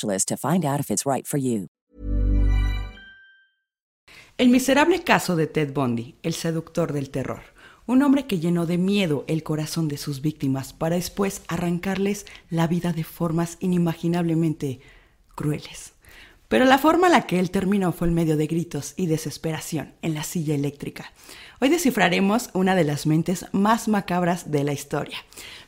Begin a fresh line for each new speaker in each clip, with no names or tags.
to find out if it's right.
El miserable caso de Ted Bundy, el seductor del terror. Un hombre que llenó de miedo el corazón de sus víctimas para después arrancarles la vida de formas inimaginablemente crueles. Pero la forma en la que él terminó fue en medio de gritos y desesperación en la silla eléctrica. Hoy descifraremos una de las mentes más macabras de la historia.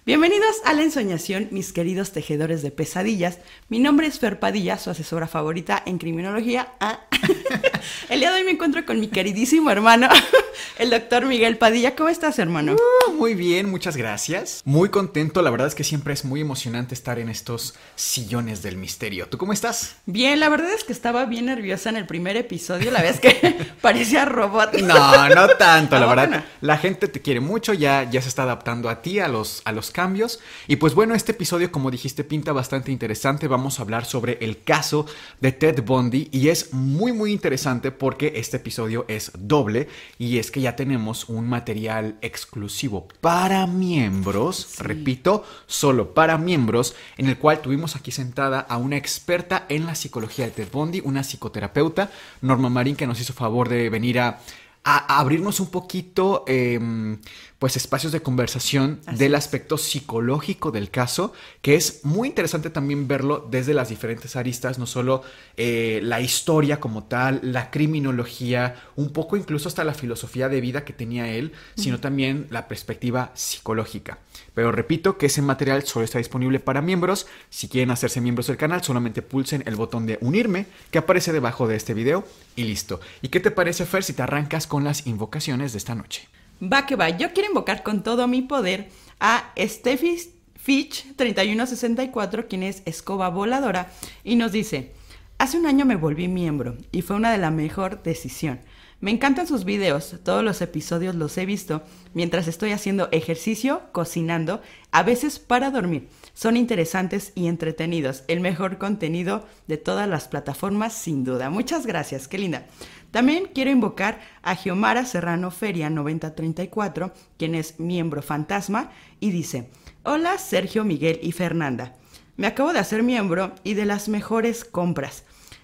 Bienvenidos a la ensoñación, mis queridos tejedores de pesadillas. Mi nombre es Fer Padilla, su asesora favorita en criminología. Ah. El día de hoy me encuentro con mi queridísimo hermano, el doctor Miguel Padilla. ¿Cómo estás, hermano?
Uh, muy bien, muchas gracias. Muy contento, la verdad es que siempre es muy emocionante estar en estos sillones del misterio. ¿Tú cómo estás?
Bien, la verdad es que estaba bien nerviosa en el primer episodio, la vez que parecía robot.
No, no tanto, la verdad. La gente te quiere mucho, ya, ya se está adaptando a ti, a los, a los cambios. Y pues bueno, este episodio, como dijiste, pinta bastante interesante. Vamos a hablar sobre el caso de Ted Bundy y es muy, muy interesante porque este episodio es doble y es que ya tenemos un material exclusivo para miembros, repito, solo para miembros, en el cual tuvimos aquí sentada a una experta en la psicología de Ted Bundy, una psicoterapeuta, Norma Marín, que nos hizo favor de venir a a, abrirnos un poquito, em, pues, espacios de conversación del aspecto psicológico del caso, que es muy interesante también verlo desde las diferentes aristas, no solo eh, la historia como tal, la criminología, un poco incluso hasta la filosofía de vida que tenía él, sino también la perspectiva psicológica. Pero repito que ese material solo está disponible para miembros. Si quieren hacerse miembros del canal, solamente pulsen el botón de unirme que aparece debajo de este video y listo. ¿Y qué te parece, Fer, si te arrancas con las invocaciones de esta noche?
Va que va, yo quiero invocar con todo mi poder a Steffi Fitch 3164, quien es escoba voladora, y nos dice, hace un año me volví miembro y fue una de la mejor decisión. Me encantan sus videos, todos los episodios los he visto mientras estoy haciendo ejercicio, cocinando, a veces para dormir. Son interesantes y entretenidos, el mejor contenido de todas las plataformas sin duda. Muchas gracias, qué linda. También quiero invocar a Giomara Serrano Feria 9034, quien es miembro fantasma, y dice, hola Sergio, Miguel y Fernanda. Me acabo de hacer miembro y de las mejores compras.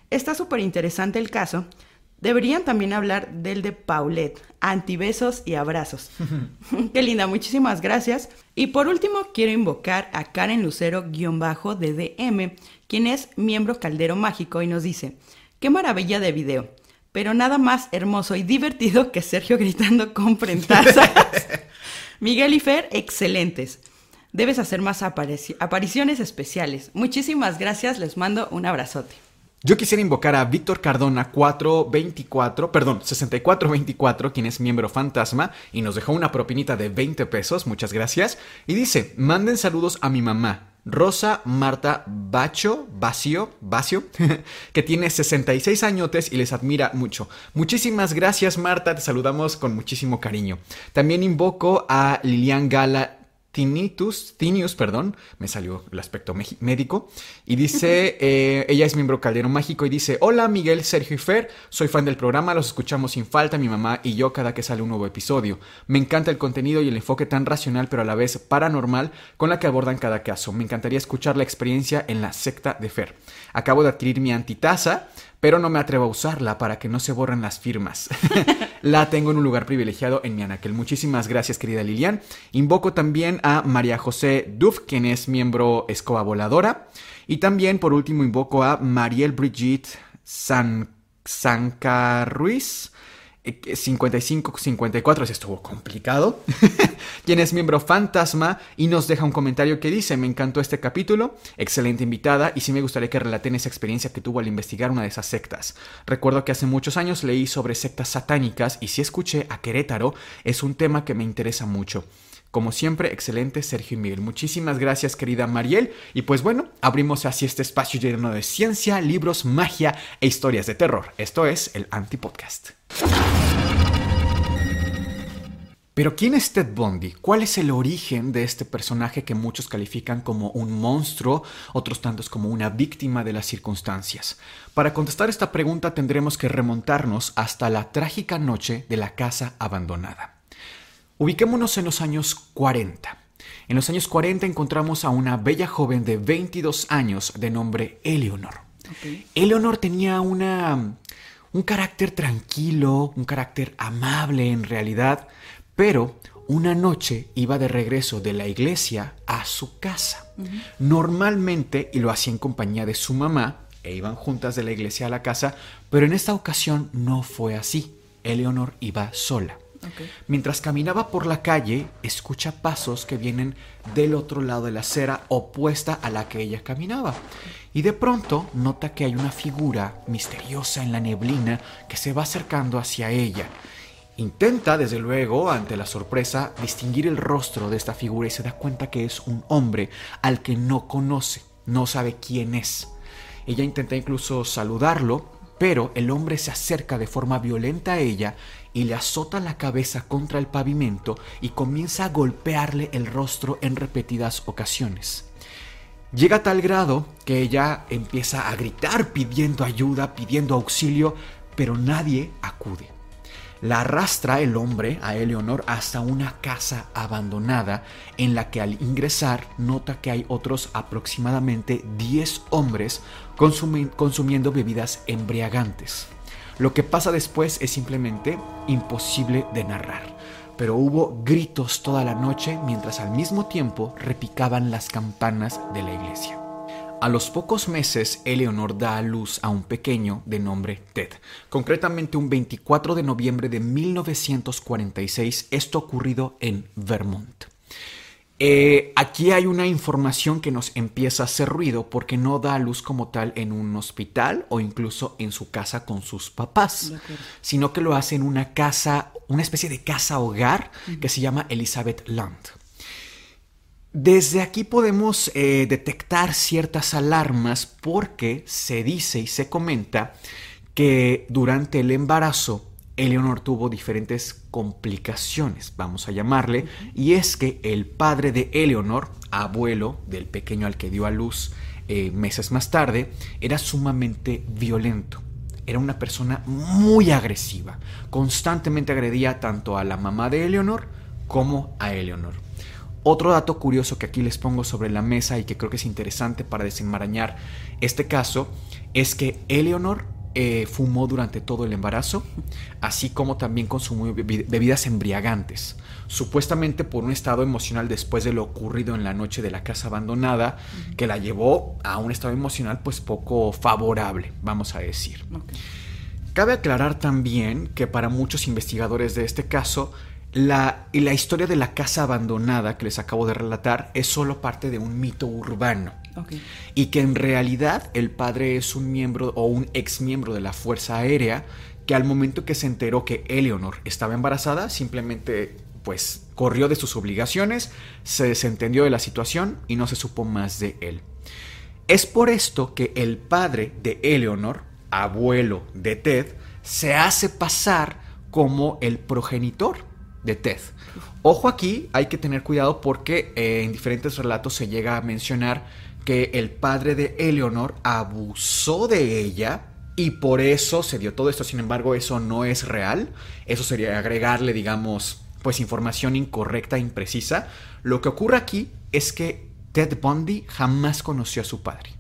Está súper interesante el caso Deberían también hablar del de Paulette, antibesos y abrazos. Qué linda, muchísimas gracias. Y por último, quiero invocar a Karen Lucero-DDM, quien es miembro Caldero Mágico y nos dice, qué maravilla de video, pero nada más hermoso y divertido que Sergio gritando con tazas. Miguel y Fer, excelentes. Debes hacer más apariciones especiales. Muchísimas gracias, les mando un abrazote.
Yo quisiera invocar a Víctor Cardona 424, perdón, 6424, quien es miembro fantasma y nos dejó una propinita de 20 pesos, muchas gracias. Y dice, manden saludos a mi mamá, Rosa Marta Bacho, Bacio, Bacio, que tiene 66 añotes y les admira mucho. Muchísimas gracias Marta, te saludamos con muchísimo cariño. También invoco a Lilian Gala Tinnitus, Tinius, perdón, me salió el aspecto médico, y dice, eh, ella es miembro Caldero Mágico y dice, hola Miguel, Sergio y Fer, soy fan del programa, los escuchamos sin falta mi mamá y yo cada que sale un nuevo episodio. Me encanta el contenido y el enfoque tan racional pero a la vez paranormal con la que abordan cada caso. Me encantaría escuchar la experiencia en la secta de Fer. Acabo de adquirir mi antitaza, pero no me atrevo a usarla para que no se borren las firmas. la tengo en un lugar privilegiado en mi anaquel. Muchísimas gracias, querida Lilian. Invoco también a María José Duff, quien es miembro escoba voladora. Y también, por último, invoco a Mariel Brigitte San, Ruiz 55-54, ese estuvo complicado, quien es miembro fantasma y nos deja un comentario que dice, me encantó este capítulo, excelente invitada y sí me gustaría que relaten esa experiencia que tuvo al investigar una de esas sectas. Recuerdo que hace muchos años leí sobre sectas satánicas y si escuché a Querétaro, es un tema que me interesa mucho. Como siempre, excelente Sergio y Miguel. Muchísimas gracias, querida Mariel. Y pues bueno, abrimos así este espacio lleno de ciencia, libros, magia e historias de terror. Esto es el Antipodcast. Pero ¿quién es Ted Bundy? ¿Cuál es el origen de este personaje que muchos califican como un monstruo, otros tantos como una víctima de las circunstancias? Para contestar esta pregunta tendremos que remontarnos hasta la trágica noche de la casa abandonada. Ubiquémonos en los años 40. En los años 40 encontramos a una bella joven de 22 años de nombre Eleonor. Eleonor tenía una, un carácter tranquilo, un carácter amable en realidad, pero una noche iba de regreso de la iglesia a su casa. Normalmente, y lo hacía en compañía de su mamá, e iban juntas de la iglesia a la casa, pero en esta ocasión no fue así. Eleonor iba sola. Mientras caminaba por la calle, escucha pasos que vienen del otro lado de la acera opuesta a la que ella caminaba. Y de pronto nota que hay una figura misteriosa en la neblina que se va acercando hacia ella. Intenta, desde luego, ante la sorpresa, distinguir el rostro de esta figura y se da cuenta que es un hombre al que no conoce, no sabe quién es. Ella intenta incluso saludarlo, pero el hombre se acerca de forma violenta a ella y le azota la cabeza contra el pavimento y comienza a golpearle el rostro en repetidas ocasiones. Llega a tal grado que ella empieza a gritar pidiendo ayuda, pidiendo auxilio, pero nadie acude. La arrastra el hombre a Eleonor hasta una casa abandonada en la que al ingresar nota que hay otros aproximadamente 10 hombres consumiendo bebidas embriagantes. Lo que pasa después es simplemente imposible de narrar, pero hubo gritos toda la noche mientras al mismo tiempo repicaban las campanas de la iglesia. A los pocos meses, Eleonor da a luz a un pequeño de nombre Ted. Concretamente un 24 de noviembre de 1946, esto ocurrido en Vermont. Eh, aquí hay una información que nos empieza a hacer ruido porque no da a luz como tal en un hospital o incluso en su casa con sus papás, sino que lo hace en una casa, una especie de casa hogar que se llama Elizabeth Land. Desde aquí podemos eh, detectar ciertas alarmas porque se dice y se comenta que durante el embarazo Eleonor tuvo diferentes complicaciones, vamos a llamarle, y es que el padre de Eleonor, abuelo del pequeño al que dio a luz eh, meses más tarde, era sumamente violento. Era una persona muy agresiva, constantemente agredía tanto a la mamá de Eleonor como a Eleonor. Otro dato curioso que aquí les pongo sobre la mesa y que creo que es interesante para desenmarañar este caso es que Eleonor eh, fumó durante todo el embarazo, así como también consumió bebidas embriagantes, supuestamente por un estado emocional después de lo ocurrido en la noche de la casa abandonada, que la llevó a un estado emocional pues poco favorable, vamos a decir. Cabe aclarar también que para muchos investigadores de este caso, la, la historia de la casa abandonada que les acabo de relatar es solo parte de un mito urbano. Y que en realidad el padre es un miembro o un ex miembro de la Fuerza Aérea que al momento que se enteró que Eleonor estaba embarazada, simplemente pues corrió de sus obligaciones, se desentendió de la situación y no se supo más de él. Es por esto que el padre de Eleonor, abuelo de Ted, se hace pasar como el progenitor de Ted. Ojo aquí, hay que tener cuidado porque eh, en diferentes relatos se llega a mencionar que el padre de Eleonor abusó de ella y por eso se dio todo esto. Sin embargo, eso no es real. Eso sería agregarle, digamos, pues información incorrecta imprecisa. Lo que ocurre aquí es que Ted Bundy jamás conoció a su padre.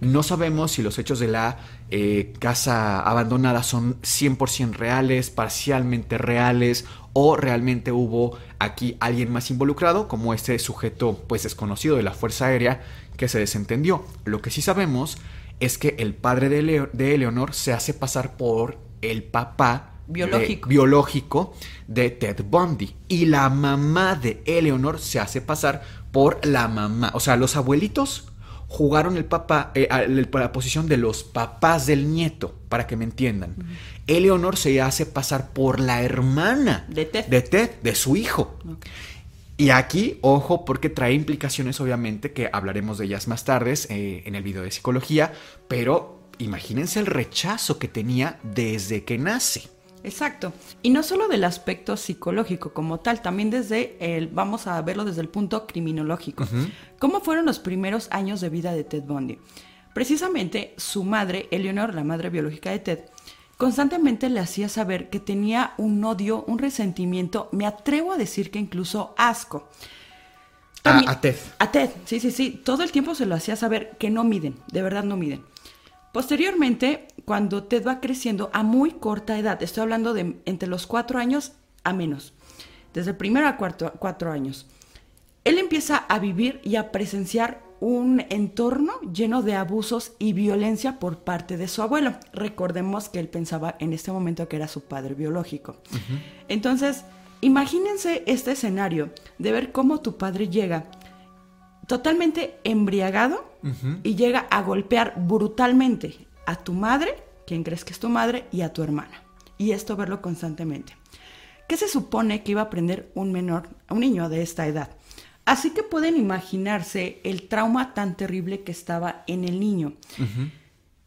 No sabemos si los hechos de la eh, casa abandonada son 100% reales, parcialmente reales o realmente hubo aquí alguien más involucrado como este sujeto pues desconocido de la Fuerza Aérea que se desentendió. Lo que sí sabemos es que el padre de, de Eleonor se hace pasar por el papá
biológico.
De, biológico de Ted Bundy. Y la mamá de Eleonor se hace pasar por la mamá. O sea, los abuelitos jugaron el papá, eh, la posición de los papás del nieto, para que me entiendan. Eleonor se hace pasar por la hermana
de Ted,
de, Ted, de su hijo. Y aquí, ojo, porque trae implicaciones, obviamente, que hablaremos de ellas más tarde eh, en el video de psicología, pero imagínense el rechazo que tenía desde que nace.
Exacto. Y no solo del aspecto psicológico como tal, también desde el, vamos a verlo desde el punto criminológico. ¿Cómo fueron los primeros años de vida de Ted Bundy? Precisamente su madre, Eleanor, la madre biológica de Ted, constantemente le hacía saber que tenía un odio, un resentimiento, me atrevo a decir que incluso asco.
a Ted.
A Ted, sí, sí, sí. Todo el tiempo se lo hacía saber que no miden, de verdad no miden. Posteriormente, cuando Ted va creciendo a muy corta edad, estoy hablando de entre los cuatro años a menos, desde el primero a cuarto, cuatro años, él empieza a vivir y a presenciar un entorno lleno de abusos y violencia por parte de su abuelo. Recordemos que él pensaba en este momento que era su padre biológico. Entonces, imagínense este escenario de ver cómo tu padre llega totalmente embriagado y llega a golpear brutalmente a tu madre, quien crees que es tu madre, y a tu hermana. Y esto verlo constantemente. ¿Qué se supone que iba a aprender un menor, un niño de esta edad? Así que pueden imaginarse el trauma tan terrible que estaba en el niño.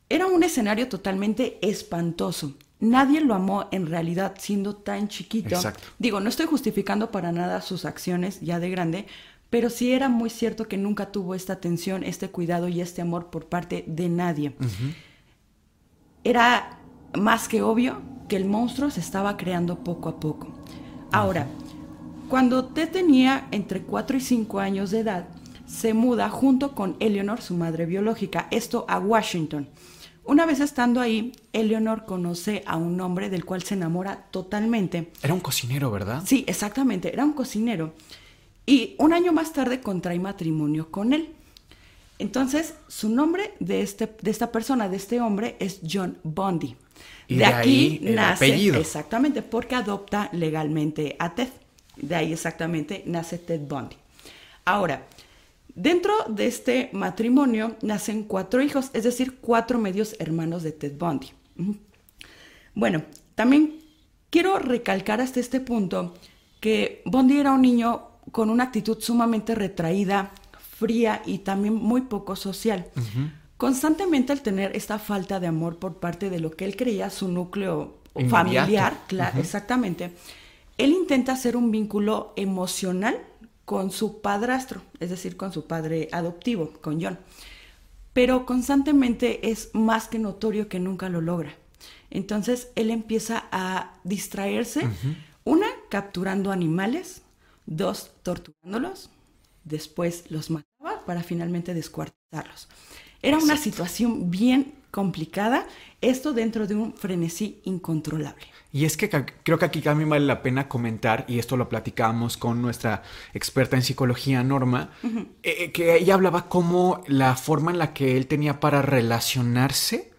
Era un escenario totalmente espantoso. Nadie lo amó en realidad siendo tan chiquito. Digo, no estoy justificando para nada sus acciones ya de grande, pero sí era muy cierto que nunca tuvo esta atención, este cuidado y este amor por parte de nadie. Era más que obvio que el monstruo se estaba creando poco a poco. Ahora, cuando Ted tenía entre 4 y 5 años de edad, se muda junto con Eleanor, su madre biológica, esto a Washington. Una vez estando ahí, Eleanor conoce a un hombre del cual se enamora totalmente.
Era un cocinero, ¿verdad?
Sí, exactamente, era un cocinero. Y un año más tarde contrae matrimonio con él. Entonces, su nombre de, este, de esta persona, de este hombre, es John Bundy.
Y de, aquí nace, apellido.
exactamente, porque adopta legalmente a Ted. De ahí exactamente nace Ted Bundy. Ahora, dentro de este matrimonio nacen cuatro hijos, es decir, cuatro medios hermanos de Ted Bundy. Bueno, también quiero recalcar hasta este punto que Bundy era un niño con una actitud sumamente retraída, fría y también muy poco social. Constantemente al tener esta falta de amor por parte de lo que él creía su núcleo familiar, claro, exactamente, él intenta hacer un vínculo emocional con su padrastro, es decir, con su padre adoptivo, con John. Pero constantemente es más que notorio que nunca lo logra. Entonces él empieza a distraerse, una, capturando animales, dos, torturándolos, después los mataba para finalmente descuartizarlos. Era una situación bien complicada, esto dentro de un frenesí incontrolable.
Y es que creo que aquí también vale la pena comentar, y esto lo platicábamos con nuestra experta en psicología, Norma, eh, que ella hablaba como la forma en la que él tenía para relacionarse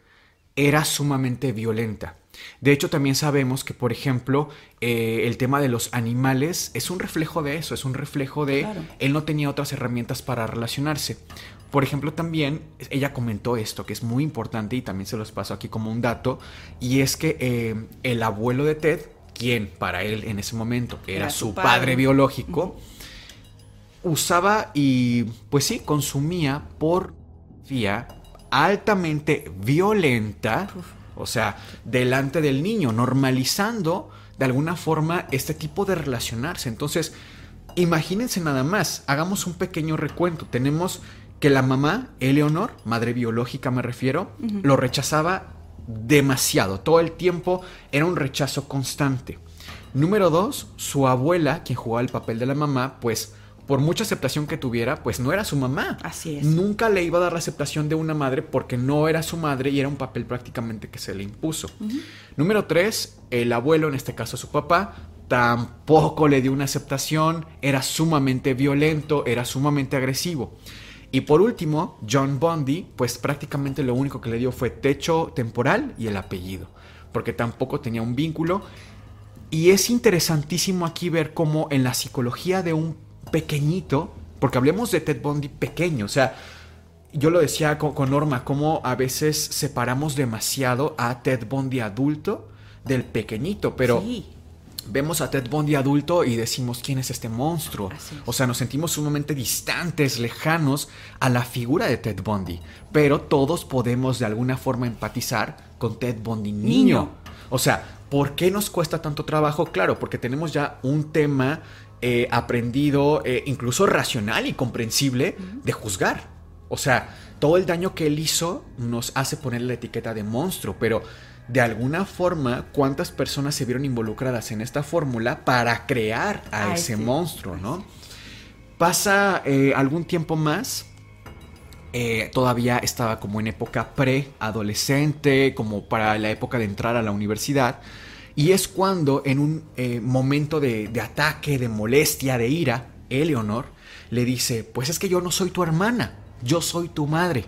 era sumamente violenta. De hecho, también sabemos que, por ejemplo, eh, el tema de los animales es un reflejo de eso, es un reflejo de él no tenía otras herramientas para relacionarse. Por ejemplo, también ella comentó esto, que es muy importante y también se los paso aquí como un dato, y es que eh, el abuelo de Ted, quien para él en ese momento era, su padre, biológico, usaba y, pues sí, consumía pornografía altamente violenta o sea, delante del niño, normalizando de alguna forma este tipo de relacionarse. Entonces, imagínense nada más, hagamos un pequeño recuento. Tenemos que la mamá, Eleonor, madre biológica me refiero, lo rechazaba demasiado. Todo el tiempo era un rechazo constante. Número dos, su abuela, quien jugaba el papel de la mamá, pues por mucha aceptación que tuviera, pues no era su mamá.
Así es.
Nunca le iba a dar la aceptación de una madre porque no era su madre y era un papel prácticamente que se le impuso. Número tres, el abuelo, en este caso su papá, tampoco le dio una aceptación, era sumamente violento, era sumamente agresivo. Y por último, John Bundy, pues prácticamente lo único que le dio fue techo temporal y el apellido, porque tampoco tenía un vínculo. Y es interesantísimo aquí ver cómo en la psicología de un pequeñito, porque hablemos de Ted Bundy pequeño, o sea, yo lo decía con, Norma, cómo a veces separamos demasiado a Ted Bundy adulto del pequeñito, pero vemos a Ted Bundy adulto y decimos quién es este monstruo. O sea, nos sentimos sumamente distantes, lejanos a la figura de Ted Bundy, pero todos podemos de alguna forma empatizar con Ted Bundy niño. O sea, ¿por qué nos cuesta tanto trabajo? Claro, porque tenemos ya un tema eh, aprendido, eh, incluso racional y comprensible, de juzgar. O sea, todo el daño que él hizo nos hace poner la etiqueta de monstruo, pero de alguna forma, ¿cuántas personas se vieron involucradas en esta fórmula para crear a ese monstruo, no? Pasa eh, algún tiempo más. Eh, todavía estaba como en época pre-adolescente, como para la época de entrar a la universidad. Y es cuando en un eh, momento de, de ataque, de molestia, de ira, Eleonor le dice, pues es que yo no soy tu hermana yo soy tu madre.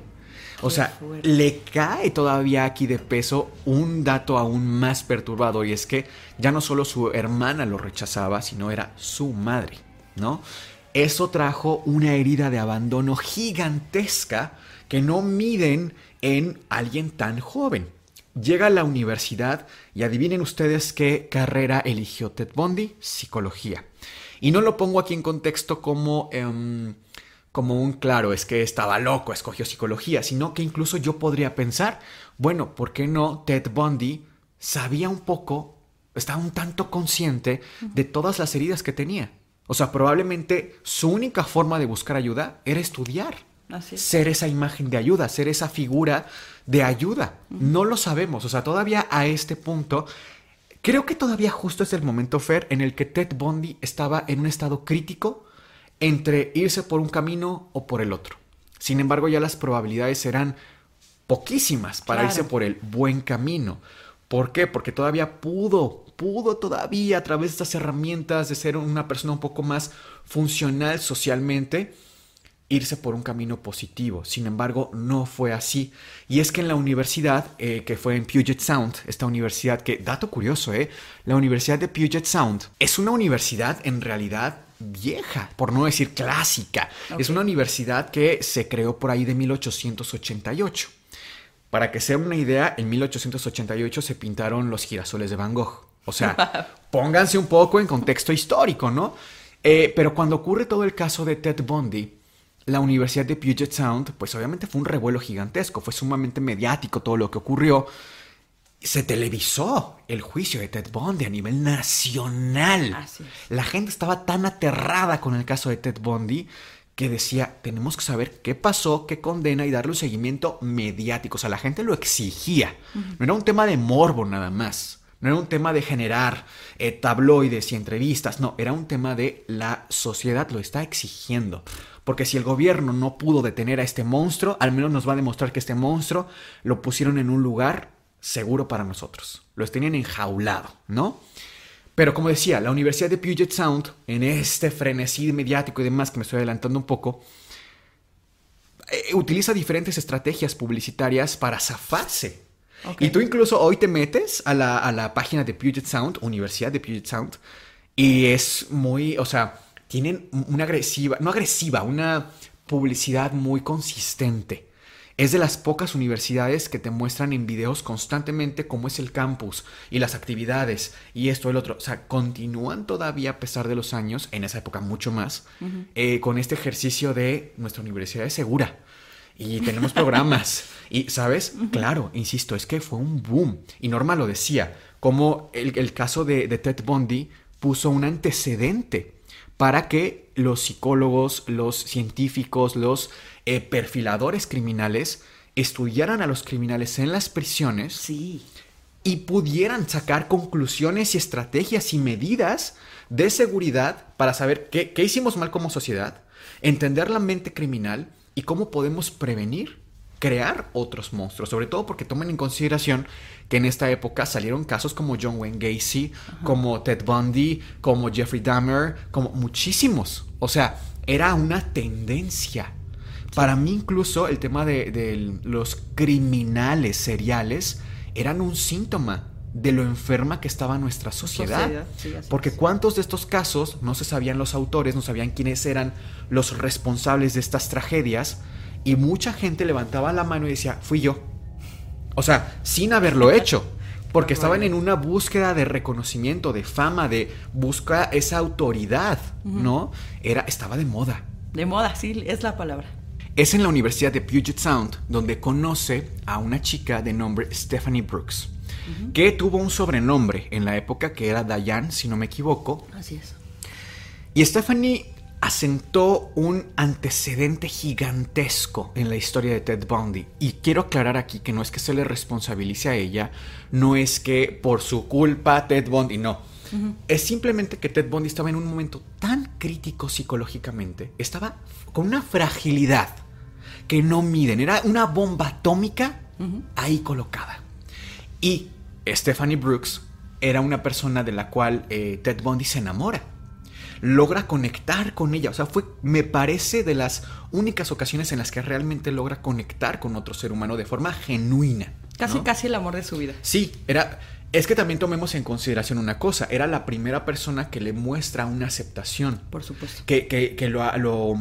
O sea, le cae todavía aquí de peso un dato aún más perturbador y es que ya no solo su hermana lo rechazaba, sino era su madre, ¿no? Eso trajo una herida de abandono gigantesca que no miden en alguien tan joven. Llega a la universidad y adivinen ustedes qué carrera eligió Ted Bundy, psicología. Y no lo pongo aquí en contexto como... Em, como un claro, es que estaba loco, escogió psicología, sino que incluso yo podría pensar, bueno, ¿por qué no Ted Bundy sabía un poco, estaba un tanto consciente de todas las heridas que tenía? O sea, probablemente su única forma de buscar ayuda era estudiar. Ser esa imagen de ayuda, ser esa figura de ayuda. No lo sabemos. O sea, todavía a este punto, creo que todavía justo es el momento, Fer, en el que Ted Bundy estaba en un estado crítico entre irse por un camino o por el otro. Sin embargo, ya las probabilidades eran poquísimas para irse por el buen camino. ¿Por qué? Porque todavía pudo, pudo todavía a través de estas herramientas de ser una persona un poco más funcional socialmente, irse por un camino positivo. Sin embargo, no fue así. Y es que en la universidad, eh, que fue en Puget Sound, esta universidad que, dato curioso, ¿eh? La Universidad de Puget Sound es una universidad en realidad vieja, por no decir clásica. Es una universidad que se creó por ahí de 1888. Para que sea una idea, en 1888 se pintaron los girasoles de Van Gogh. O sea, pónganse un poco en contexto histórico, ¿no? Eh, pero cuando ocurre todo el caso de Ted Bundy, la Universidad de Puget Sound, pues obviamente fue un revuelo gigantesco, fue sumamente mediático todo lo que ocurrió se televisó el juicio de Ted Bundy a nivel nacional. La gente estaba tan aterrada con el caso de Ted Bundy que decía, tenemos que saber qué pasó, qué condena y darle un seguimiento mediático. O sea, la gente lo exigía. No era un tema de morbo nada más. No era un tema de generar eh, tabloides y entrevistas. No, era un tema de la sociedad lo está exigiendo. Porque si el gobierno no pudo detener a este monstruo, al menos nos va a demostrar que este monstruo lo pusieron en un lugar seguro para nosotros. Los tenían enjaulado, ¿no? Pero como decía, la Universidad de Puget Sound, en este frenesí mediático y demás que me estoy adelantando un poco, eh, utiliza diferentes estrategias publicitarias para zafarse. Y tú incluso hoy te metes a la, a la página de Puget Sound, Universidad de Puget Sound, y es muy, o sea, tienen una agresiva, no agresiva, una publicidad muy consistente. Es de las pocas universidades que te muestran en videos constantemente cómo es el campus y las actividades y esto, el otro. O sea, continúan todavía a pesar de los años, en esa época mucho más, eh, con este ejercicio de nuestra universidad es segura y tenemos programas. y, ¿sabes? Claro, insisto, es que fue un boom. Y Norma lo decía, como el, caso de, de Ted Bundy puso un antecedente para que los psicólogos, los científicos, los eh, perfiladores criminales estudiaran a los criminales en las prisiones
sí.
y pudieran sacar conclusiones y estrategias y medidas de seguridad para saber qué, qué hicimos mal como sociedad, entender la mente criminal y cómo podemos prevenir crear otros monstruos, sobre todo porque tomen en consideración que en esta época salieron casos como John Wayne Gacy, como Ted Bundy, como Jeffrey Dahmer, como muchísimos. O sea, era una tendencia Para mí incluso el tema de, los criminales seriales eran un síntoma de lo enferma que estaba nuestra sociedad. Porque cuántos de estos casos no se sabían los autores, no sabían quiénes eran los responsables de estas tragedias y mucha gente levantaba la mano y decía, fui yo. O sea, sin haberlo hecho. Porque estaban en una búsqueda de reconocimiento, de fama, de buscar esa autoridad, ¿no? Era, estaba de moda.
De moda, sí, es la palabra.
Es en la Universidad de Puget Sound donde conoce a una chica de nombre Stephanie Brooks, que tuvo un sobrenombre en la época que era Diane, si no me equivoco.
Así es.
Y Stephanie asentó un antecedente gigantesco en la historia de Ted Bundy. Y quiero aclarar aquí que no es que se le responsabilice a ella, no es que por su culpa Ted Bundy, no. Es simplemente que Ted Bundy estaba en un momento tan crítico psicológicamente, estaba con una fragilidad que no miden, era una bomba atómica ahí colocada. Y Stephanie Brooks era una persona de la cual eh, Ted Bundy se enamora logra conectar con ella. O sea, fue, me parece, de las únicas ocasiones en las que realmente logra conectar con otro ser humano de forma genuina.
Casi, casi el amor de su vida.
Sí, era. Es que también tomemos en consideración una cosa, era la primera persona que le muestra una aceptación.
Por supuesto.
Que, que, lo, lo,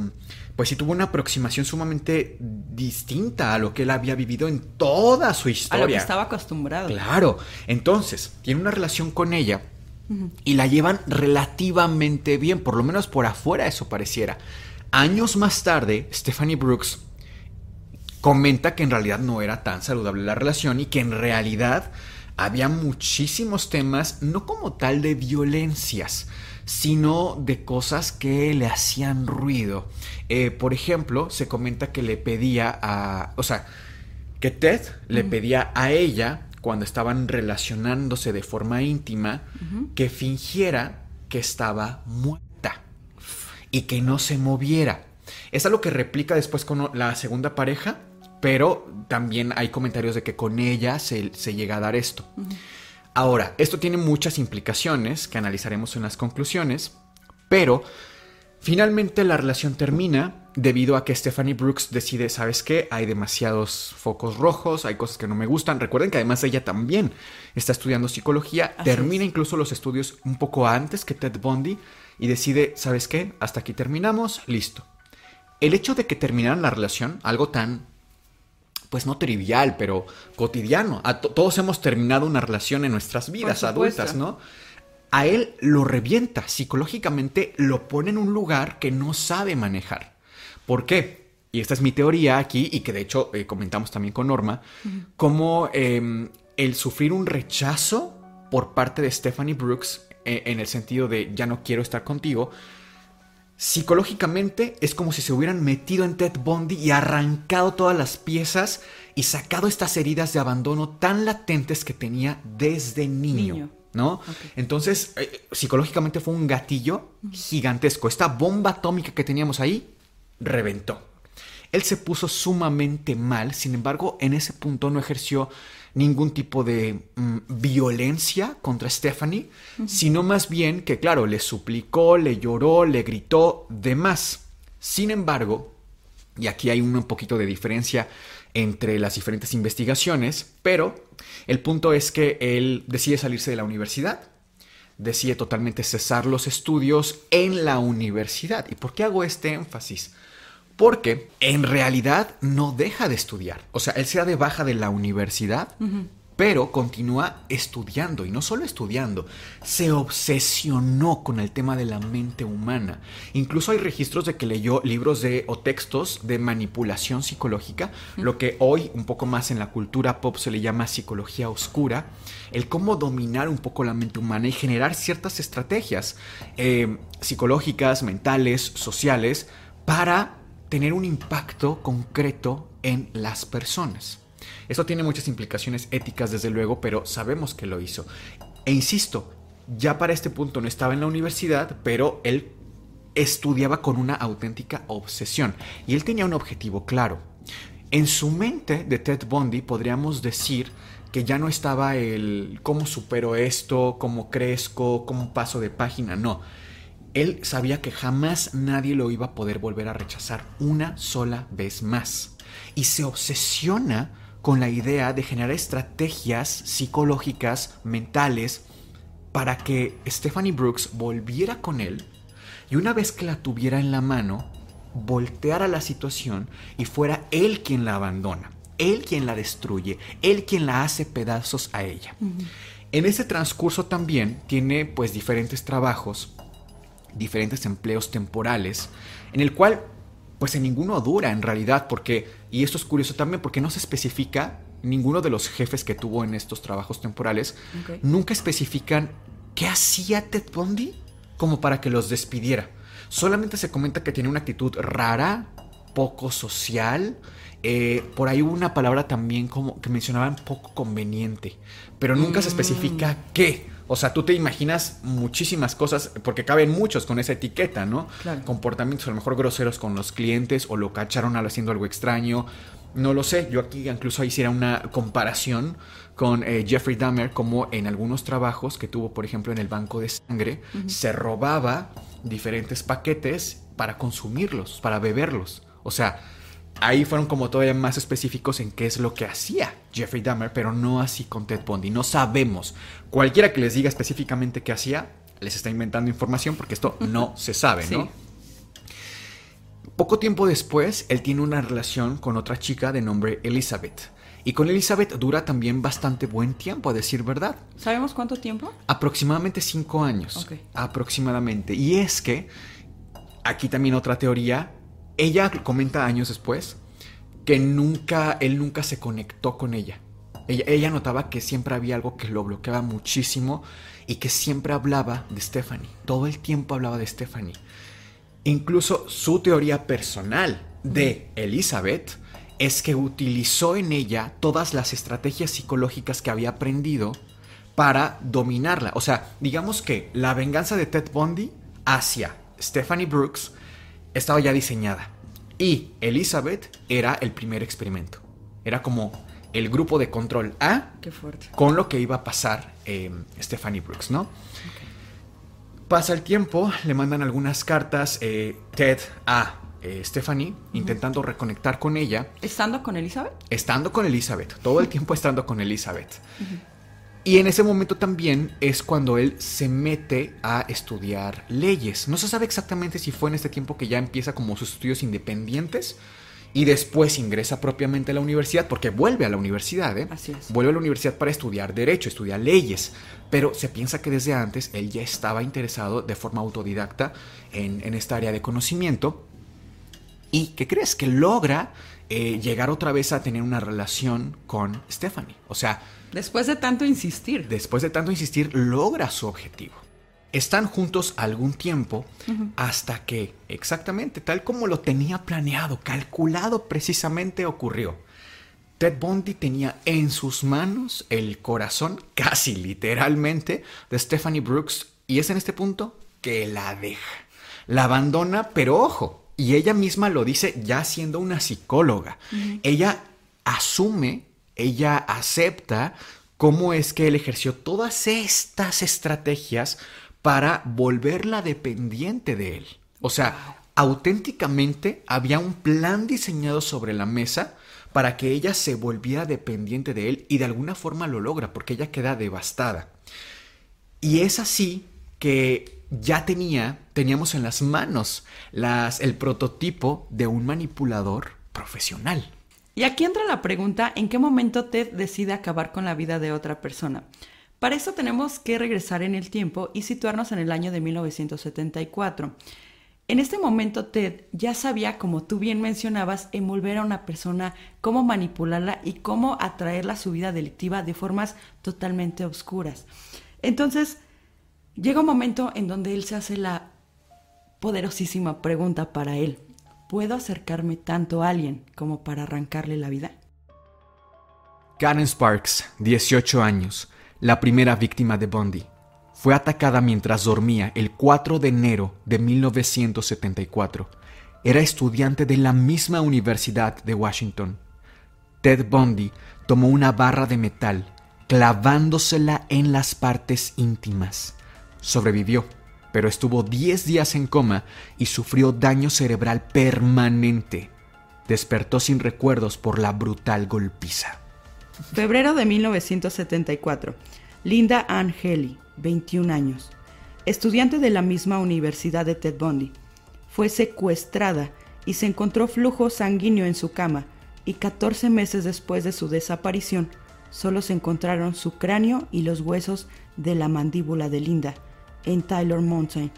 pues sí tuvo una aproximación sumamente distinta a lo que él había vivido en toda su historia. A lo que
estaba acostumbrado.
Claro. Entonces, tiene una relación con ella y la llevan relativamente bien, por lo menos por afuera eso pareciera. Años más tarde, Stephanie Brooks comenta que en realidad no era tan saludable la relación y que en realidad había muchísimos temas, no como tal de violencias, sino de cosas que le hacían ruido. Eh, por ejemplo, se comenta que le pedía a, o sea, que Ted le pedía a ella cuando estaban relacionándose de forma íntima, que fingiera que estaba muerta y que no se moviera. Es algo que replica después con la segunda pareja, pero también hay comentarios de que con ella se, llega a dar esto. Ahora, esto tiene muchas implicaciones que analizaremos en las conclusiones, pero finalmente la relación termina debido a que Stephanie Brooks decide, ¿sabes qué? Hay demasiados focos rojos, hay cosas que no me gustan. Recuerden que además ella también está estudiando psicología, termina incluso los estudios un poco antes que Ted Bundy y decide, ¿sabes qué? Hasta aquí terminamos, listo. El hecho de que terminaran la relación, algo tan, pues no trivial, pero cotidiano, todos hemos terminado una relación en nuestras vidas adultas, ¿no? A él lo revienta, psicológicamente lo pone en un lugar que no sabe manejar. ¿Por qué? Y esta es mi teoría aquí y que de hecho eh, comentamos también con Norma, como em, el sufrir un rechazo por parte de Stephanie Brooks eh, en el sentido de ya no quiero estar contigo, psicológicamente es como si se hubieran metido en Ted Bundy y arrancado todas las piezas y sacado estas heridas de abandono tan latentes que tenía desde niño. ¿No? Entonces, eh, psicológicamente fue un gatillo gigantesco. Esta bomba atómica que teníamos ahí reventó. Él se puso sumamente mal, sin embargo, en ese punto no ejerció ningún tipo de mm, violencia contra Stephanie, sino más bien que, claro, le suplicó, le lloró, le gritó, demás. Sin embargo, y aquí hay un poquito de diferencia entre las diferentes investigaciones, pero el punto es que él decide salirse de la universidad, decide totalmente cesar los estudios en la universidad. ¿Y por qué hago este énfasis? Porque en realidad no deja de estudiar. O sea, él se da de baja de la universidad, pero continúa estudiando. Y no solo estudiando, se obsesionó con el tema de la mente humana. Incluso hay registros de que leyó libros de, o textos de manipulación psicológica, lo que hoy un poco más en la cultura pop se le llama psicología oscura. El cómo dominar un poco la mente humana y generar ciertas estrategias eh, psicológicas, mentales, sociales, para tener un impacto concreto en las personas. Eso tiene muchas implicaciones éticas, desde luego, pero sabemos que lo hizo. E insisto, ya para este punto no estaba en la universidad, pero él estudiaba con una auténtica obsesión y él tenía un objetivo claro. En su mente de Ted Bundy podríamos decir que ya no estaba el cómo supero esto, cómo crezco, cómo paso de página, no él sabía que jamás nadie lo iba a poder volver a rechazar una sola vez más. Y se obsesiona con la idea de generar estrategias psicológicas, mentales, para que Stephanie Brooks volviera con él y una vez que la tuviera en la mano, volteara la situación y fuera él quien la abandona, él quien la destruye, él quien la hace pedazos a ella. En ese transcurso también tiene pues diferentes trabajos, diferentes empleos temporales, en el cual pues en ninguno dura en realidad, porque, y esto es curioso también, porque no se especifica, ninguno de los jefes que tuvo en estos trabajos temporales, nunca especifican qué hacía Ted Bundy como para que los despidiera. Solamente se comenta que tiene una actitud rara, poco social. Eh, por ahí hubo una palabra también como que mencionaban poco conveniente, pero nunca se especifica mm. qué. O sea, tú te imaginas muchísimas cosas, porque caben muchos con esa etiqueta, ¿no? Comportamientos a lo mejor groseros con los clientes o lo cacharon haciendo algo extraño. No lo sé, yo aquí incluso hiciera una comparación con eh, Jeffrey Dahmer, como en algunos trabajos que tuvo, por ejemplo, en el banco de sangre, se robaba diferentes paquetes para consumirlos, para beberlos. O sea, ahí fueron como todavía más específicos en qué es lo que hacía Jeffrey Dahmer, pero no así con Ted Bundy. No sabemos. Cualquiera que les diga específicamente qué hacía, les está inventando información porque esto no se sabe, ¿no? Poco tiempo después, él tiene una relación con otra chica de nombre Elizabeth. Y con Elizabeth dura también bastante buen tiempo, a decir verdad.
¿Sabemos cuánto tiempo?
Aproximadamente cinco años. Aproximadamente. Y es que, aquí también otra teoría, ella comenta años después que nunca, él nunca se conectó con ella. Ella, notaba que siempre había algo que lo bloqueaba muchísimo y que siempre hablaba de Stephanie. Todo el tiempo hablaba de Stephanie. Incluso su teoría personal de Elizabeth es que utilizó en ella todas las estrategias psicológicas que había aprendido para dominarla. O sea, digamos que la venganza de Ted Bundy hacia Stephanie Brooks estaba ya diseñada. Y Elizabeth era el primer experimento. Era como el grupo de control A con lo que iba a pasar eh, Stephanie Brooks, ¿no? Pasa el tiempo, le mandan algunas cartas eh, Ted a eh, Stephanie intentando reconectar con ella.
¿Estando con Elizabeth?
Estando con Elizabeth, todo el tiempo estando con Elizabeth. Y en ese momento también es cuando él se mete a estudiar leyes. No se sabe exactamente si fue en este tiempo que ya empieza como sus estudios independientes y después ingresa propiamente a la universidad, porque vuelve a la universidad, ¿eh?
Así es.
Vuelve a la universidad para estudiar derecho, estudiar leyes, pero se piensa que desde antes él ya estaba interesado de forma autodidacta en, en esta área de conocimiento. ¿Y qué crees? Que logra eh, llegar otra vez a tener una relación con Stephanie. O sea...
Después de tanto insistir.
Después de tanto insistir, logra su objetivo. Están juntos algún tiempo hasta que, exactamente, tal como lo tenía planeado, calculado precisamente, ocurrió. Ted Bundy tenía en sus manos el corazón, casi literalmente, de Stephanie Brooks y es en este punto que la deja. La abandona, pero ojo, y ella misma lo dice ya siendo una psicóloga. Ella asume, ella acepta cómo es que él ejerció todas estas estrategias para volverla dependiente de él. O sea, auténticamente había un plan diseñado sobre la mesa para que ella se volviera dependiente de él y de alguna forma lo logra porque ella queda devastada. Y es así que ya tenía, teníamos en las manos el prototipo de un manipulador profesional.
Y aquí entra la pregunta, ¿en qué momento Ted decide acabar con la vida de otra persona? Para eso tenemos que regresar en el tiempo y situarnos en el año de 1974. En este momento Ted ya sabía, como tú bien mencionabas, envolver a una persona, cómo manipularla y cómo atraerla a su vida delictiva de formas totalmente oscuras. Entonces, llega un momento en donde él se hace la poderosísima pregunta para él. ¿Puedo acercarme tanto a alguien como para arrancarle la vida?
Karen Sparks, 18 años, la primera víctima de Bundy, fue atacada mientras dormía el 4 de enero de 1974. Era estudiante de la misma Universidad de Washington. Ted Bundy tomó una barra de metal, clavándosela en las partes íntimas. Sobrevivió, pero estuvo 10 días en coma y sufrió daño cerebral permanente. Despertó sin recuerdos por la brutal golpiza.
Febrero de 1974. Linda Haley, 21 años, estudiante de la misma universidad de Ted Bundy, fue secuestrada y se encontró flujo sanguíneo en su cama y 14 meses después de su desaparición solo se encontraron su cráneo y los huesos de la mandíbula de Linda en Tyler Mountain,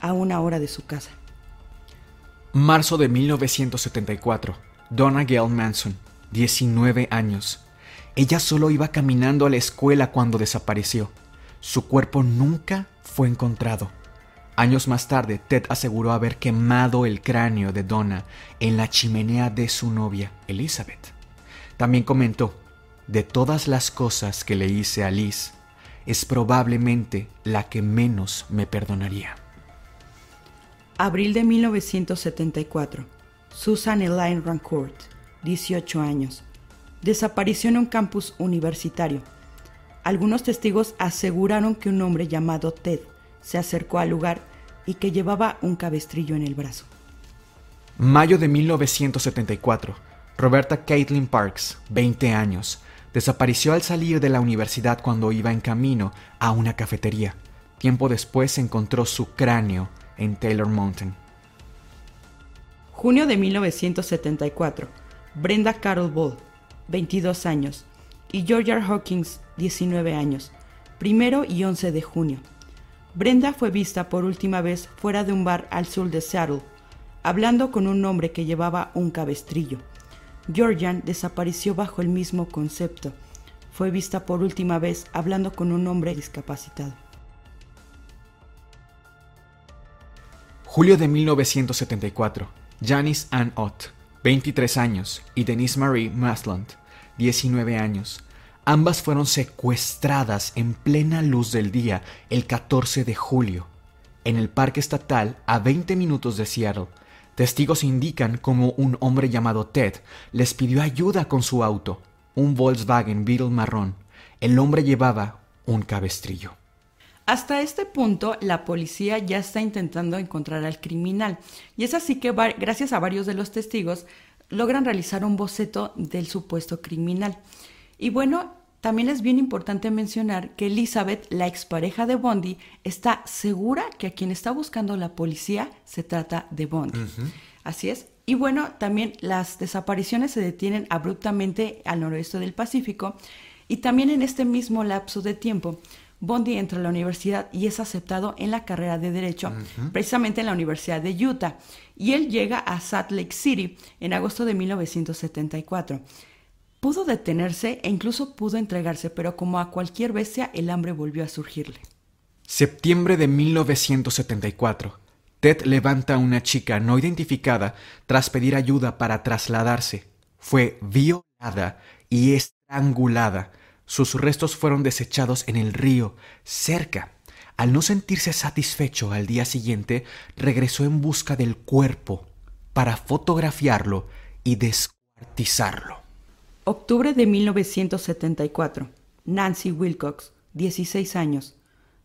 a una hora de su casa.
Marzo de 1974. Donna Gail Manson, 19 años. Ella solo iba caminando a la escuela cuando desapareció. Su cuerpo nunca fue encontrado. Años más tarde, Ted aseguró haber quemado el cráneo de Donna en la chimenea de su novia, Elizabeth. También comentó, de todas las cosas que le hice a Liz, es probablemente la que menos me perdonaría.
Abril de 1974. Susan Elaine Rancourt, 18 años. Desapareció en un campus universitario. Algunos testigos aseguraron que un hombre llamado Ted se acercó al lugar y que llevaba un cabestrillo en el brazo.
Mayo de 1974. Roberta Caitlin Parks, 20 años, desapareció al salir de la universidad cuando iba en camino a una cafetería. Tiempo después encontró su cráneo en Taylor Mountain.
Junio de 1974. Brenda Carol Ball, 22 años, y Georgia Hawkins, 19 años, primero y 11 de junio. Brenda fue vista por última vez fuera de un bar al sur de Seattle, hablando con un hombre que llevaba un cabestrillo. Georgian desapareció bajo el mismo concepto. Fue vista por última vez hablando con un hombre discapacitado.
Julio de 1974. Janice Ann Ott, 23 años, y Denise Marie Masland, 19 años. Ambas fueron secuestradas en plena luz del día el 14 de julio, en el parque estatal a 20 minutos de Seattle, Testigos indican como un hombre llamado Ted les pidió ayuda con su auto, un Volkswagen Beetle marrón. El hombre llevaba un cabestrillo.
Hasta este punto, la policía ya está intentando encontrar al criminal. Y es así que, gracias a varios de los testigos, logran realizar un boceto del supuesto criminal. Y bueno, también es bien importante mencionar que Elizabeth, la expareja de Bondi, está segura que a quien está buscando la policía se trata de Bondi. Así es. Y bueno, también las desapariciones se detienen abruptamente al noroeste del Pacífico y también en este mismo lapso de tiempo. Bondi entra a la universidad y es aceptado en la carrera de Derecho, precisamente en la Universidad de Utah. Y él llega a Salt Lake City en agosto de 1974. Pudo detenerse e incluso pudo entregarse, pero como a cualquier bestia, el hambre volvió a surgirle.
Septiembre de 1974. Ted levanta a una chica no identificada tras pedir ayuda para trasladarse. Fue violada y estrangulada. Sus restos fueron desechados en el río, cerca. Al no sentirse satisfecho al día siguiente, regresó en busca del cuerpo para fotografiarlo y descuartizarlo.
Octubre de 1974. Nancy Wilcox, 16 años.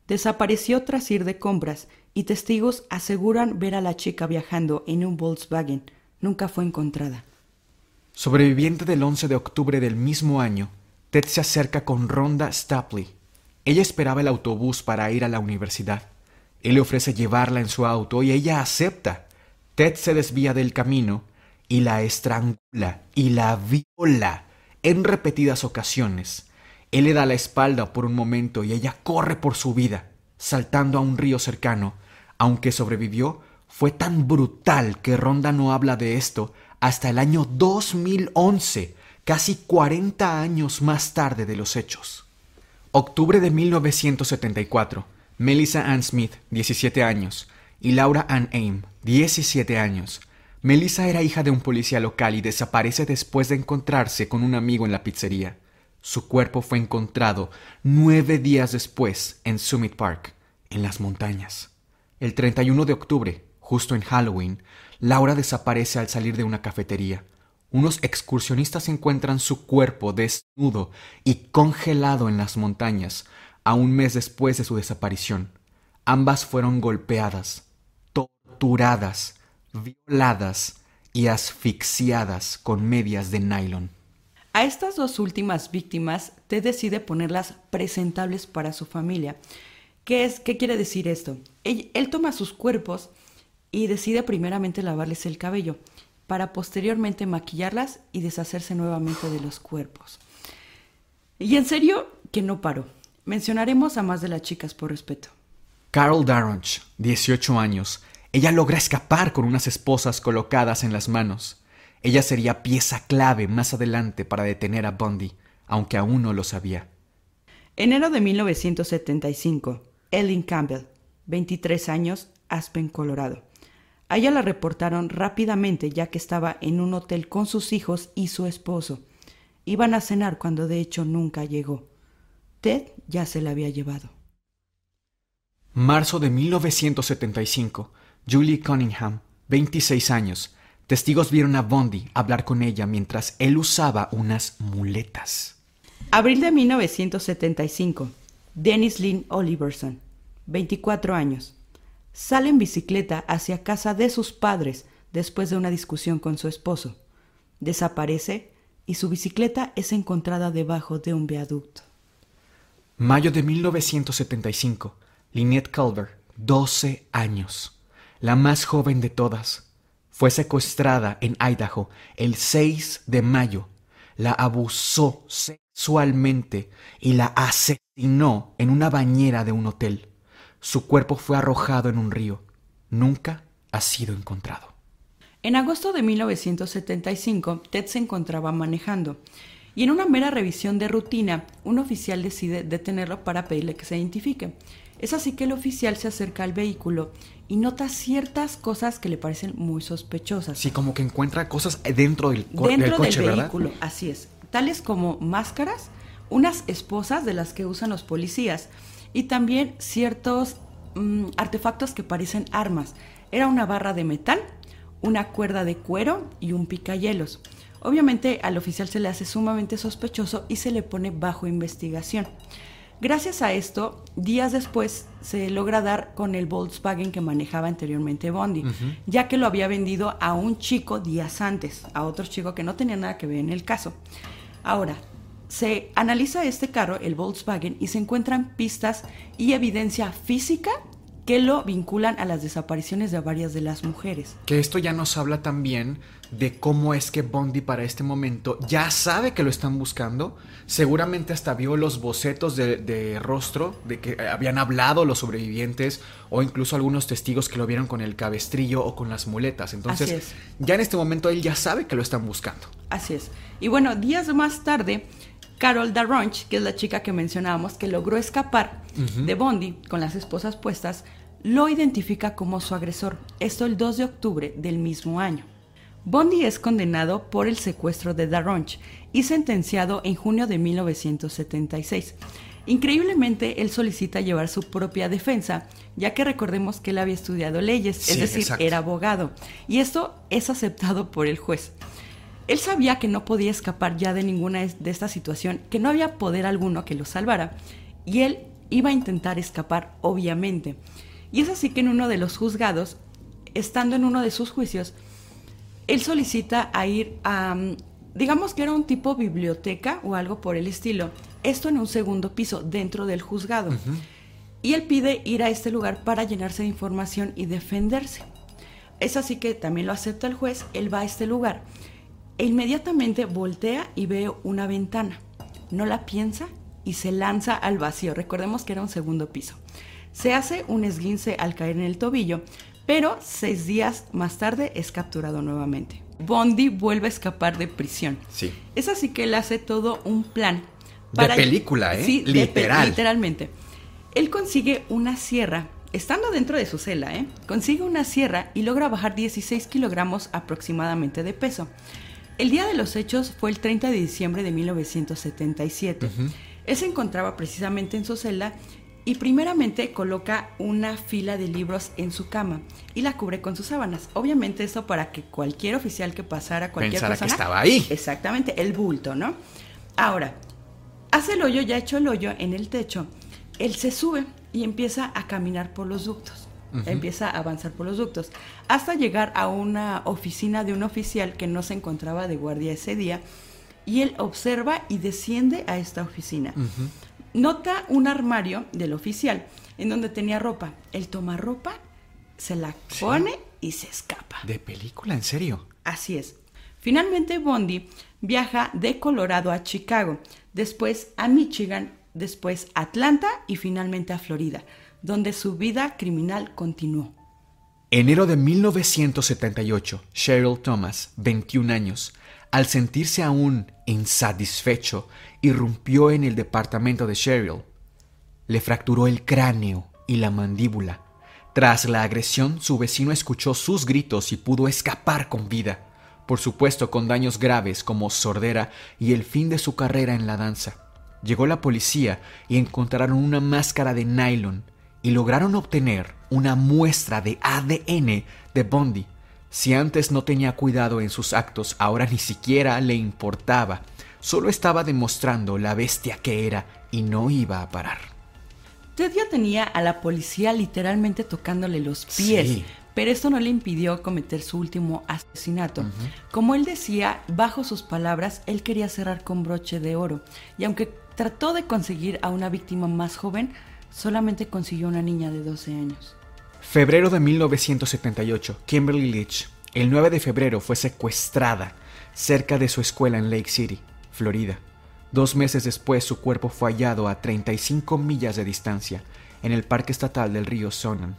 Desapareció tras ir de compras y testigos aseguran ver a la chica viajando en un Volkswagen. Nunca fue encontrada.
Sobreviviente del 11 de octubre del mismo año, Ted se acerca con Rhonda Stapley. Ella esperaba el autobús para ir a la universidad. Él le ofrece llevarla en su auto y ella acepta. Ted se desvía del camino y la estrangula y la viola en repetidas ocasiones. Él le da la espalda por un momento y ella corre por su vida, saltando a un río cercano. Aunque sobrevivió, fue tan brutal que Ronda no habla de esto hasta el año 2011, casi 40 años más tarde de los hechos. Octubre de 1974. Melissa Ann Smith, 17 años, y Laura Ann Aim, 17 años, Melissa era hija de un policía local y desaparece después de encontrarse con un amigo en la pizzería. Su cuerpo fue encontrado nueve días después en Summit Park, en las montañas. El 31 de octubre, justo en Halloween, Laura desaparece al salir de una cafetería. Unos excursionistas encuentran su cuerpo desnudo y congelado en las montañas, a un mes después de su desaparición. ambas fueron golpeadas, torturadas, violadas y asfixiadas con medias de nylon.
A estas dos últimas víctimas, Ted decide ponerlas presentables para su familia. ¿Qué, es, qué quiere decir esto? Él, él toma sus cuerpos y decide primeramente lavarles el cabello, para posteriormente maquillarlas y deshacerse nuevamente de los cuerpos. Y en serio, que no paró. Mencionaremos a más de las chicas por respeto.
Carol Darronch, 18 años. Ella logra escapar con unas esposas colocadas en las manos. Ella sería pieza clave más adelante para detener a Bundy, aunque aún no lo sabía.
Enero de 1975. Ellen Campbell, 23 años, Aspen, Colorado. A ella la reportaron rápidamente ya que estaba en un hotel con sus hijos y su esposo. Iban a cenar cuando de hecho nunca llegó. Ted ya se la había llevado.
Marzo de 1975. Julie Cunningham, 26 años. Testigos vieron a Bondi hablar con ella mientras él usaba unas muletas.
Abril de 1975. Dennis Lynn Oliverson, 24 años. Sale en bicicleta hacia casa de sus padres después de una discusión con su esposo. Desaparece y su bicicleta es encontrada debajo de un viaducto.
Mayo de 1975. Lynette Culver, 12 años, la más joven de todas, fue secuestrada en Idaho el 6 de mayo. La abusó sexualmente y la asesinó en una bañera de un hotel. Su cuerpo fue arrojado en un río. Nunca ha sido encontrado.
En agosto de 1975, Ted se encontraba manejando y en una mera revisión de rutina, un oficial decide detenerlo para pedirle que se identifique. Es así que el oficial se acerca al vehículo y nota ciertas cosas que le parecen muy sospechosas.
Sí, como que encuentra cosas dentro del,
dentro
coche,
del vehículo, así es. Tales como máscaras, unas esposas de las que usan los policías y también ciertos mm, artefactos que parecen armas. Era una barra de metal, una cuerda de cuero y un picayelos. Obviamente al oficial se le hace sumamente sospechoso y se le pone bajo investigación. Gracias a esto, días después se logra dar con el Volkswagen que manejaba anteriormente Bondi, ya que lo había vendido a un chico días antes, a otro chico que no tenía nada que ver en el caso. Ahora, se analiza este carro, el Volkswagen, y se encuentran pistas y evidencia física que lo vinculan a las desapariciones de varias de las mujeres.
Que esto ya nos habla también de cómo es que Bondi para este momento ya sabe que lo están buscando. Seguramente hasta vio los bocetos de, rostro de que habían hablado los sobrevivientes o incluso algunos testigos que lo vieron con el cabestrillo o con las muletas. Entonces, ya en este momento él ya sabe que lo están buscando.
Así es. Y bueno, días más tarde, Carol Darronch, que es la chica que mencionábamos, que logró escapar de Bondi con las esposas puestas, lo identifica como su agresor. Esto el 2 de octubre del mismo año. Bondi es condenado por el secuestro de Darronch y sentenciado en junio de 1976. Increíblemente, él solicita llevar su propia defensa, ya que recordemos que él había estudiado leyes, es decir, era abogado, y esto es aceptado por el juez. Él sabía que no podía escapar ya de ninguna de esta situación, que no había poder alguno que lo salvara, y él iba a intentar escapar, obviamente. Y es así que en uno de los juzgados, estando en uno de sus juicios, él solicita a ir a, mm, digamos que era un tipo biblioteca o algo por el estilo, esto en un segundo piso, dentro del juzgado. Y él pide ir a este lugar para llenarse de información y defenderse. Es así que también lo acepta el juez, él va a este lugar e inmediatamente voltea y ve una ventana. No la piensa y se lanza al vacío. Recordemos que era un segundo piso. Se hace un esguince al caer en el tobillo, pero seis días más tarde es capturado nuevamente. Bondi vuelve a escapar de prisión.
Sí.
Es así que él hace todo un plan.
Para... De película, ¿eh? Sí, Literal.
literalmente. Él consigue una sierra, estando dentro de su celda, ¿eh? Consigue una sierra y logra bajar 16 kilogramos aproximadamente de peso. El día de los hechos fue el 30 de diciembre de 1977. Él se encontraba precisamente en su celda y primeramente coloca una fila de libros en su cama y la cubre con sus sábanas. Obviamente eso para que cualquier oficial que pasara, cualquier
Pensara que estaba ahí.
Exactamente, el bulto, ¿no? Ahora, hace el hoyo, ya hecho el hoyo en el techo, él se sube y empieza a caminar por los ductos. Empieza a avanzar por los ductos hasta llegar a una oficina de un oficial que no se encontraba de guardia ese día y él observa y desciende a esta oficina. Nota un armario del oficial en donde tenía ropa. Él toma ropa, se la pone y se escapa.
¿De película? ¿En serio?
Así es. Finalmente Bondi viaja de Colorado a Chicago, después a Michigan, después a Atlanta y finalmente a Florida, donde su vida criminal continuó.
Enero de 1978, Cheryl Thomas, 21 años, al sentirse aún insatisfecho, irrumpió en el departamento de Cheryl. Le fracturó el cráneo y la mandíbula. Tras la agresión, su vecino escuchó sus gritos y pudo escapar con vida, por supuesto con daños graves como sordera y el fin de su carrera en la danza. Llegó la policía y encontraron una máscara de nylon y lograron obtener una muestra de ADN de Bondi si antes no tenía cuidado en sus actos, ahora ni siquiera le importaba. Solo estaba demostrando la bestia que era y no iba a parar.
Ted ya tenía a la policía literalmente tocándole los pies, pero esto no le impidió cometer su último asesinato. Como él decía, bajo sus palabras, él quería cerrar con broche de oro, y aunque trató de conseguir a una víctima más joven, solamente consiguió una niña de 12 años.
Febrero de 1978, Kimberly Leach, el 9 de febrero, fue secuestrada cerca de su escuela en Lake City, Florida. Dos meses después, su cuerpo fue hallado a 35 millas de distancia, en el parque estatal del río Sonan.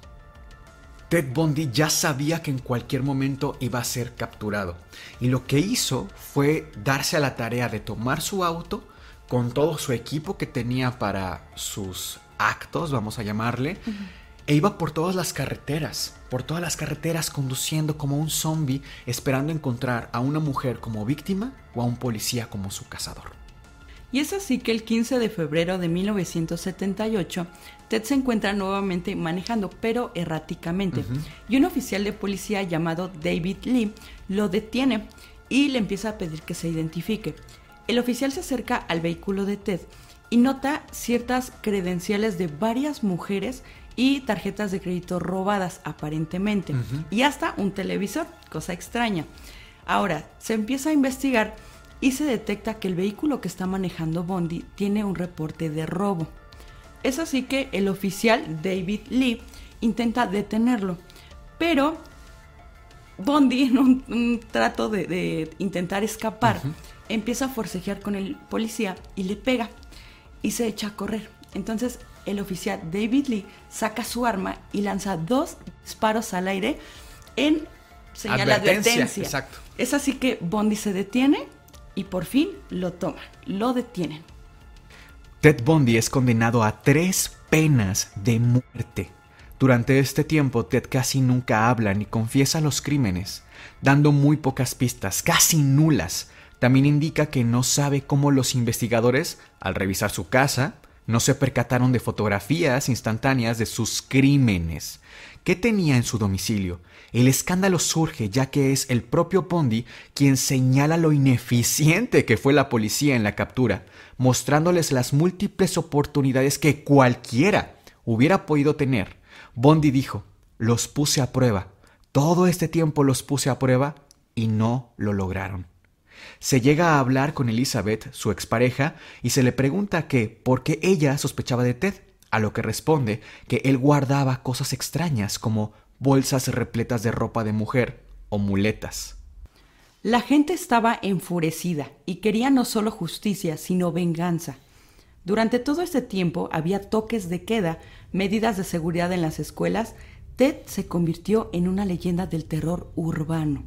Ted Bundy ya sabía que en cualquier momento iba a ser capturado, y lo que hizo fue darse a la tarea de tomar su auto con todo su equipo que tenía para sus actos, vamos a llamarle, e iba por todas las carreteras, por todas las carreteras conduciendo como un zombie, esperando encontrar a una mujer como víctima o a un policía como su cazador.
Y es así que el 15 de febrero de 1978, Ted se encuentra nuevamente manejando, pero erráticamente. Y un oficial de policía llamado David Lee lo detiene y le empieza a pedir que se identifique. El oficial se acerca al vehículo de Ted y nota ciertas credenciales de varias mujeres y tarjetas de crédito robadas aparentemente y hasta un televisor, cosa extraña. Ahora, se empieza a investigar y se detecta que el vehículo que está manejando Bondi tiene un reporte de robo. Es así que el oficial David Lee intenta detenerlo, pero Bondi en un, trato de, intentar escapar empieza a forcejear con el policía y le pega y se echa a correr. Entonces el oficial David Lee saca su arma y lanza dos disparos al aire en señal de advertencia. Exacto. Es así que Bondi se detiene y por fin lo toman, lo detienen.
Ted Bundy es condenado a tres penas de muerte. Durante este tiempo, Ted casi nunca habla ni confiesa los crímenes, dando muy pocas pistas, casi nulas. También indica que no sabe cómo los investigadores, al revisar su casa, no se percataron de fotografías instantáneas de sus crímenes. ¿Qué tenía en su domicilio? El escándalo surge ya que es el propio Pondi quien señala lo ineficiente que fue la policía en la captura, mostrándoles las múltiples oportunidades que cualquiera hubiera podido tener. Bondi dijo, los puse a prueba, todo este tiempo los puse a prueba y no lo lograron. Se llega a hablar con Elizabeth, su expareja, y se le pregunta que por qué ella sospechaba de Ted, a lo que responde que él guardaba cosas extrañas como bolsas repletas de ropa de mujer o muletas.
La gente estaba enfurecida y quería no solo justicia, sino venganza. Durante todo este tiempo había toques de queda, medidas de seguridad en las escuelas. Ted se convirtió en una leyenda del terror urbano.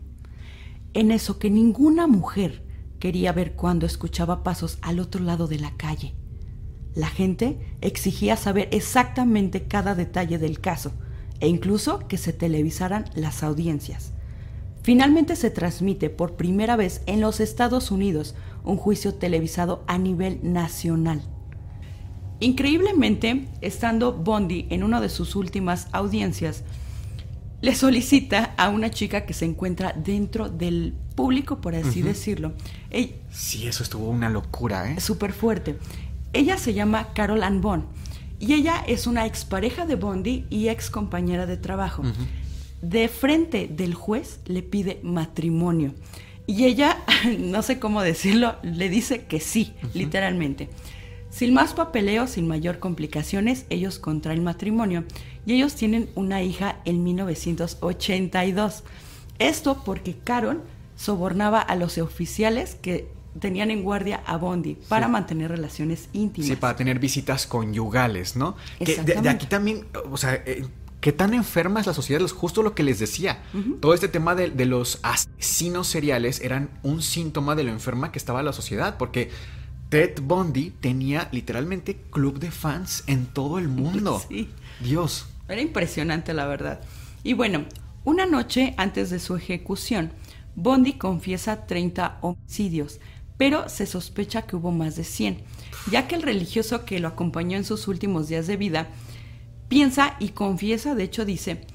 En eso que ninguna mujer quería ver cuando escuchaba pasos al otro lado de la calle. La gente exigía saber exactamente cada detalle del caso, e incluso que se televisaran las audiencias. Finalmente se transmite por primera vez en los Estados Unidos un juicio televisado a nivel nacional. Increíblemente, estando Bondi en una de sus últimas audiencias, le solicita a una chica que se encuentra dentro del público, por así decirlo.
sí, eso estuvo una locura, ¿eh?
Súper fuerte. Ella se llama Carol Ann Bond Y ella es una expareja de Bondi y ex compañera de trabajo. De frente del juez le pide matrimonio. Y ella, no sé cómo decirlo, le dice que sí, literalmente. Sin más papeleo, sin mayor complicaciones, ellos contraen matrimonio y ellos tienen una hija en 1982. Esto porque Caron sobornaba a los oficiales que tenían en guardia a Bondi para mantener relaciones íntimas.
Sí, para tener visitas conyugales, ¿no? Que de, aquí también, o sea, eh, qué tan enferma es la sociedad, es justo lo que les decía. Todo este tema de, de, los asesinos seriales eran un síntoma de lo enferma que estaba la sociedad, porque Ted Bundy tenía literalmente club de fans en todo el mundo. Sí. Dios.
Era impresionante, la verdad. Y bueno, una noche antes de su ejecución, Bondi confiesa 30 homicidios, pero se sospecha que hubo más de 100, ya que el religioso que lo acompañó en sus últimos días de vida piensa y confiesa, de hecho dice,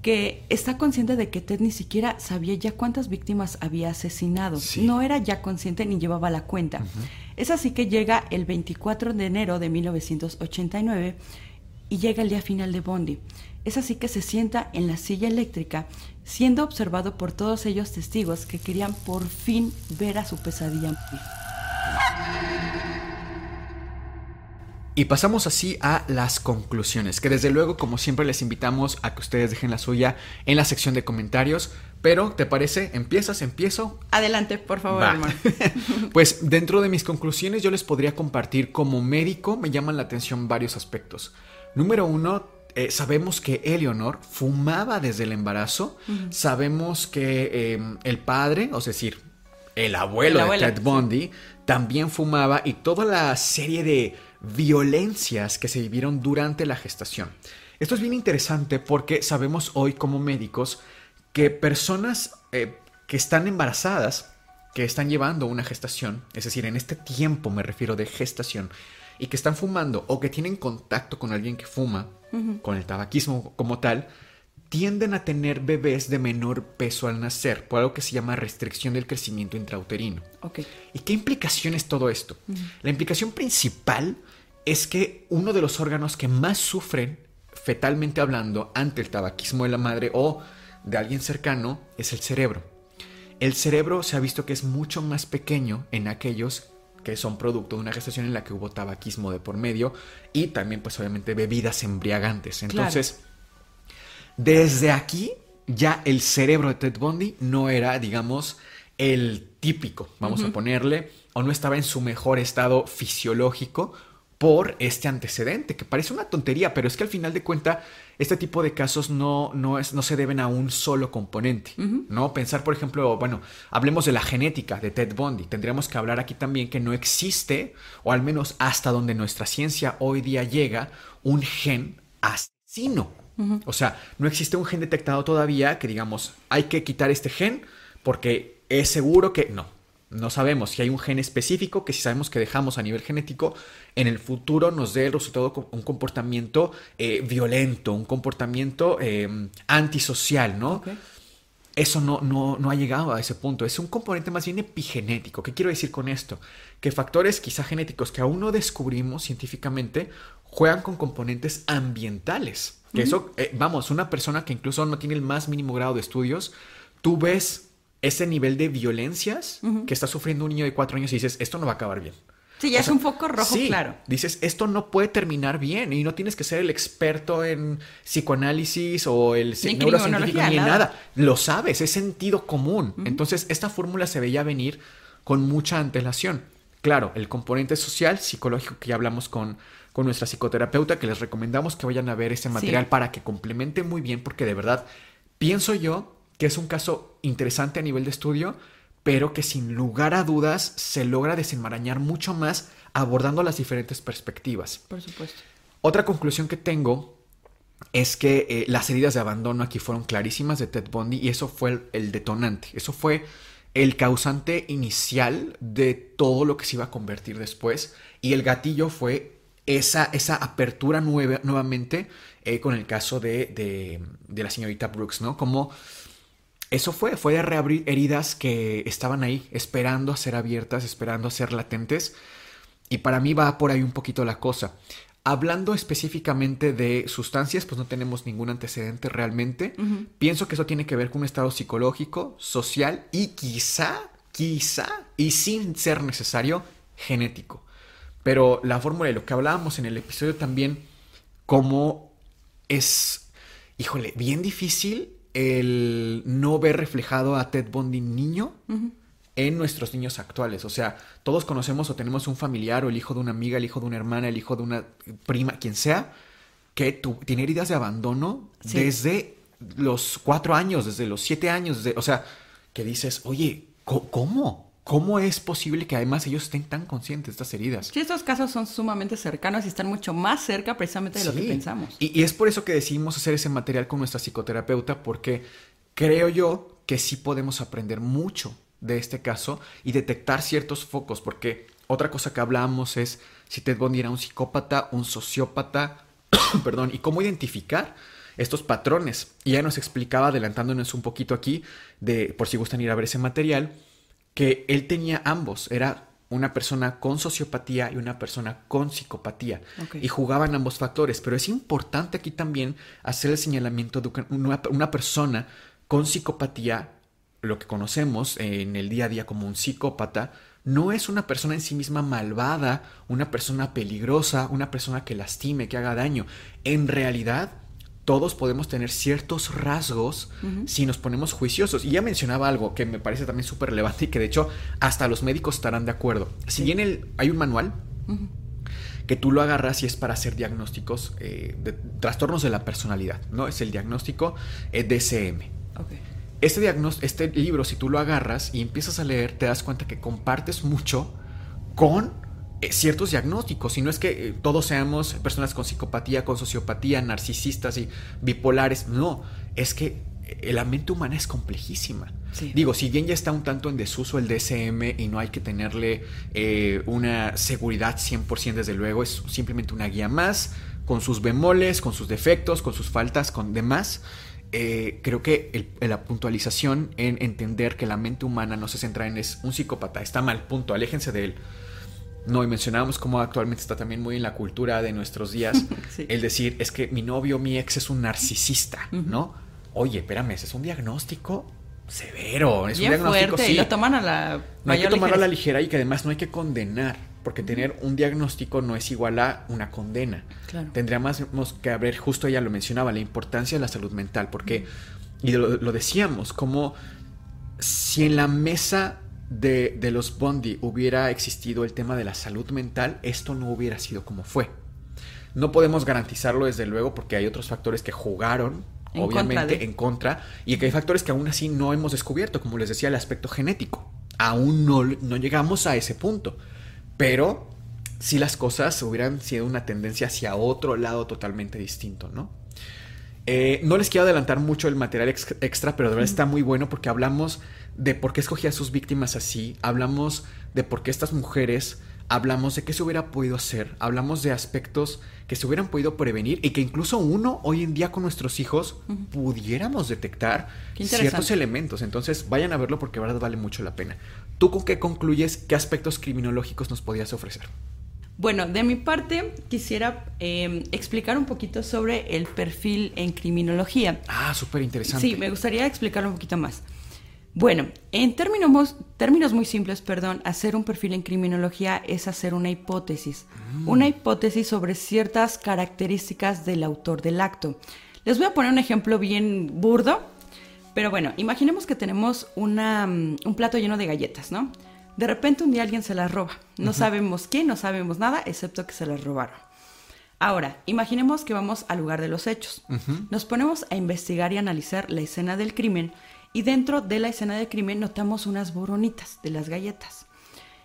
que está consciente de que Ted ni siquiera sabía ya cuántas víctimas había asesinado. No era ya consciente ni llevaba la cuenta. Es así que llega el 24 de enero de 1989 y llega el día final de Bondi. Es así que se sienta en la silla eléctrica, siendo observado por todos ellos testigos que querían por fin ver a su pesadilla
Y pasamos así a las conclusiones, que desde luego, como siempre, les invitamos a que ustedes dejen la suya en la sección de comentarios. Pero, ¿te parece? ¿Empiezas? ¿Empiezo?
Adelante, por favor, hermano.
pues dentro de mis conclusiones yo les podría compartir como médico me llaman la atención varios aspectos. Número uno, eh, sabemos que Eleonor fumaba desde el embarazo. Sabemos que em, el padre, o es decir, el abuelo, de Ted Bundy, también fumaba y toda la serie de violencias que se vivieron durante la gestación. Esto es bien interesante porque sabemos hoy como médicos que personas eh, que están embarazadas, que están llevando una gestación, es decir, en este tiempo me refiero de gestación, y que están fumando o que tienen contacto con alguien que fuma, con el tabaquismo como tal, tienden a tener bebés de menor peso al nacer, por algo que se llama restricción del crecimiento intrauterino. ¿Y qué implicación es todo esto? La implicación principal es que uno de los órganos que más sufren, fetalmente hablando, ante el tabaquismo de la madre o de alguien cercano, es el cerebro. El cerebro se ha visto que es mucho más pequeño en aquellos que son producto de una gestación en la que hubo tabaquismo de por medio y también pues obviamente bebidas embriagantes. Entonces, desde aquí ya el cerebro de Ted Bundy no era, digamos, el típico, vamos a ponerle, o no estaba en su mejor estado fisiológico por este antecedente, que parece una tontería, pero es que al final de cuentas este tipo de casos no, no, es, no se deben a un solo componente, ¿no? Pensar, por ejemplo, bueno, hablemos de la genética de Ted Bundy, tendríamos que hablar aquí también que no existe, o al menos hasta donde nuestra ciencia hoy día llega, un gen asesino. O sea, no existe un gen detectado todavía que digamos, hay que quitar este gen porque es seguro que no. No sabemos si hay un gen específico que si sabemos que dejamos a nivel genético, en el futuro nos dé el resultado un comportamiento eh, violento, un comportamiento eh, antisocial, ¿no? Eso no, no, no, ha llegado a ese punto. Es un componente más bien epigenético. ¿Qué quiero decir con esto? Que factores quizá genéticos que aún no descubrimos científicamente juegan con componentes ambientales. Que eso, eh, vamos, una persona que incluso no tiene el más mínimo grado de estudios, tú ves ese nivel de violencias que está sufriendo un niño de cuatro años y dices, esto no va a acabar bien.
Sí, ya es un foco rojo, claro.
Dices, esto no puede terminar bien y no tienes que ser el experto en psicoanálisis o el neurocientífico ni nada. nada. Lo sabes, es sentido común. Entonces, esta fórmula se veía venir con mucha antelación. Claro, el componente social, psicológico que ya hablamos con, con nuestra psicoterapeuta, que les recomendamos que vayan a ver ese material para que complemente muy bien, porque de verdad, pienso yo que es un caso interesante a nivel de estudio, pero que sin lugar a dudas se logra desenmarañar mucho más abordando las diferentes perspectivas.
Por supuesto.
Otra conclusión que tengo es que eh, las heridas de abandono aquí fueron clarísimas de Ted Bundy y eso fue el, detonante, eso fue el causante inicial de todo lo que se iba a convertir después y el gatillo fue esa, esa apertura nuevamente eh, con el caso de, de, de, la señorita Brooks, ¿no? Como eso fue, fue de reabrir heridas que estaban ahí, esperando a ser abiertas, esperando a ser latentes. Y para mí va por ahí un poquito la cosa. hablando específicamente de sustancias, pues no tenemos ningún antecedente realmente. Pienso que eso tiene que ver con un estado psicológico, social y quizá, quizá, y sin ser necesario, genético. Pero la fórmula de lo que hablábamos en el episodio también, como es, híjole, bien difícil el no ver reflejado a Ted Bundy niño en nuestros niños actuales. O sea, todos conocemos o tenemos un familiar o el hijo de una amiga, el hijo de una hermana, el hijo de una prima, quien sea, que tiene heridas de abandono desde los cuatro años, desde los siete años, o sea, que dices, oye, ¿cómo? ¿Cómo es posible que además ellos estén tan conscientes de estas heridas?
Sí, estos casos son sumamente cercanos y están mucho más cerca precisamente de lo que pensamos.
Y, y, es por eso que decidimos hacer ese material con nuestra psicoterapeuta, porque creo yo que sí podemos aprender mucho de este caso y detectar ciertos focos, porque otra cosa que hablábamos es si Ted Bundy era un psicópata, un sociópata, perdón, y cómo identificar estos patrones. Y ya nos explicaba, adelantándonos un poquito aquí, de por si gustan ir a ver ese material, que él tenía ambos, era una persona con sociopatía y una persona con psicopatía. Y jugaban ambos factores. Pero es importante aquí también hacer el señalamiento de una, una, persona con psicopatía, lo que conocemos en el día a día como un psicópata, no es una persona en sí misma malvada, una persona peligrosa, una persona que lastime, que haga daño. En realidad, todos podemos tener ciertos rasgos si nos ponemos juiciosos. Y ya mencionaba algo que me parece también súper relevante y que de hecho hasta los médicos estarán de acuerdo. Si bien el, hay un manual que tú lo agarras y es para hacer diagnósticos eh, de trastornos de la personalidad, ¿no? Es el diagnóstico eh, DSM. Este, este libro, si tú lo agarras y empiezas a leer, te das cuenta que compartes mucho con ciertos diagnósticos, y no es que eh, todos seamos personas con psicopatía, con sociopatía, narcisistas y bipolares, no, es que eh, la mente humana es complejísima. Digo, si bien ya está un tanto en desuso el DSM y no hay que tenerle una seguridad 100% desde luego, es simplemente una guía más, con sus bemoles, con sus defectos, con sus faltas, con demás. creo que la puntualización en entender que la mente humana no se centra en es un psicópata, está mal, punto, aléjense de él. No, y mencionábamos cómo actualmente está también muy en la cultura de nuestros días el decir, es que mi novio, mi ex es un narcisista, ¿no? Oye, espérame, ese es un diagnóstico severo, es un diagnóstico
fuerte, y lo toman a la
No hay que tomarlo a la ligera y que además no hay que condenar, porque tener un diagnóstico no es igual a una condena. Claro. Tendríamos que haber, justo ella lo mencionaba, la importancia de la salud mental, porque, y lo, lo decíamos, como si en la mesa de, los Bondi hubiera existido el tema de la salud mental, esto no hubiera sido como fue. No podemos garantizarlo desde luego porque hay otros factores que jugaron, obviamente, en contra, y que hay factores que aún así no hemos descubierto, como les decía, el aspecto genético. Aún no, no llegamos a ese punto. Pero si las cosas hubieran sido una tendencia hacia otro lado totalmente distinto, ¿no? Eh, no les quiero adelantar mucho el material extra, pero de verdad está muy bueno porque hablamos de por qué escogía a sus víctimas así, hablamos de por qué estas mujeres, hablamos de qué se hubiera podido hacer, hablamos de aspectos que se hubieran podido prevenir y que incluso uno hoy en día con nuestros hijos pudiéramos detectar ciertos elementos. Entonces vayan a verlo porque verdad vale mucho la pena. ¿Tú con qué concluyes qué aspectos criminológicos nos podías ofrecer?
Bueno, de mi parte quisiera em, explicar un poquito sobre el perfil en criminología.
Ah, súper interesante.
Sí, me gustaría explicarlo un poquito más. Bueno, en términos, términos muy simples, perdón, hacer un perfil en criminología es hacer una hipótesis. Mm. Una hipótesis sobre ciertas características del autor del acto. Les voy a poner un ejemplo bien burdo, pero bueno, imaginemos que tenemos una, mm, un plato lleno de galletas, ¿no? De repente un día alguien se las roba. No sabemos quién, no sabemos nada, excepto que se las robaron. Ahora, imaginemos que vamos al lugar de los hechos. Nos ponemos a investigar y analizar la escena del crimen y dentro de la escena del crimen notamos unas boronitas de las galletas.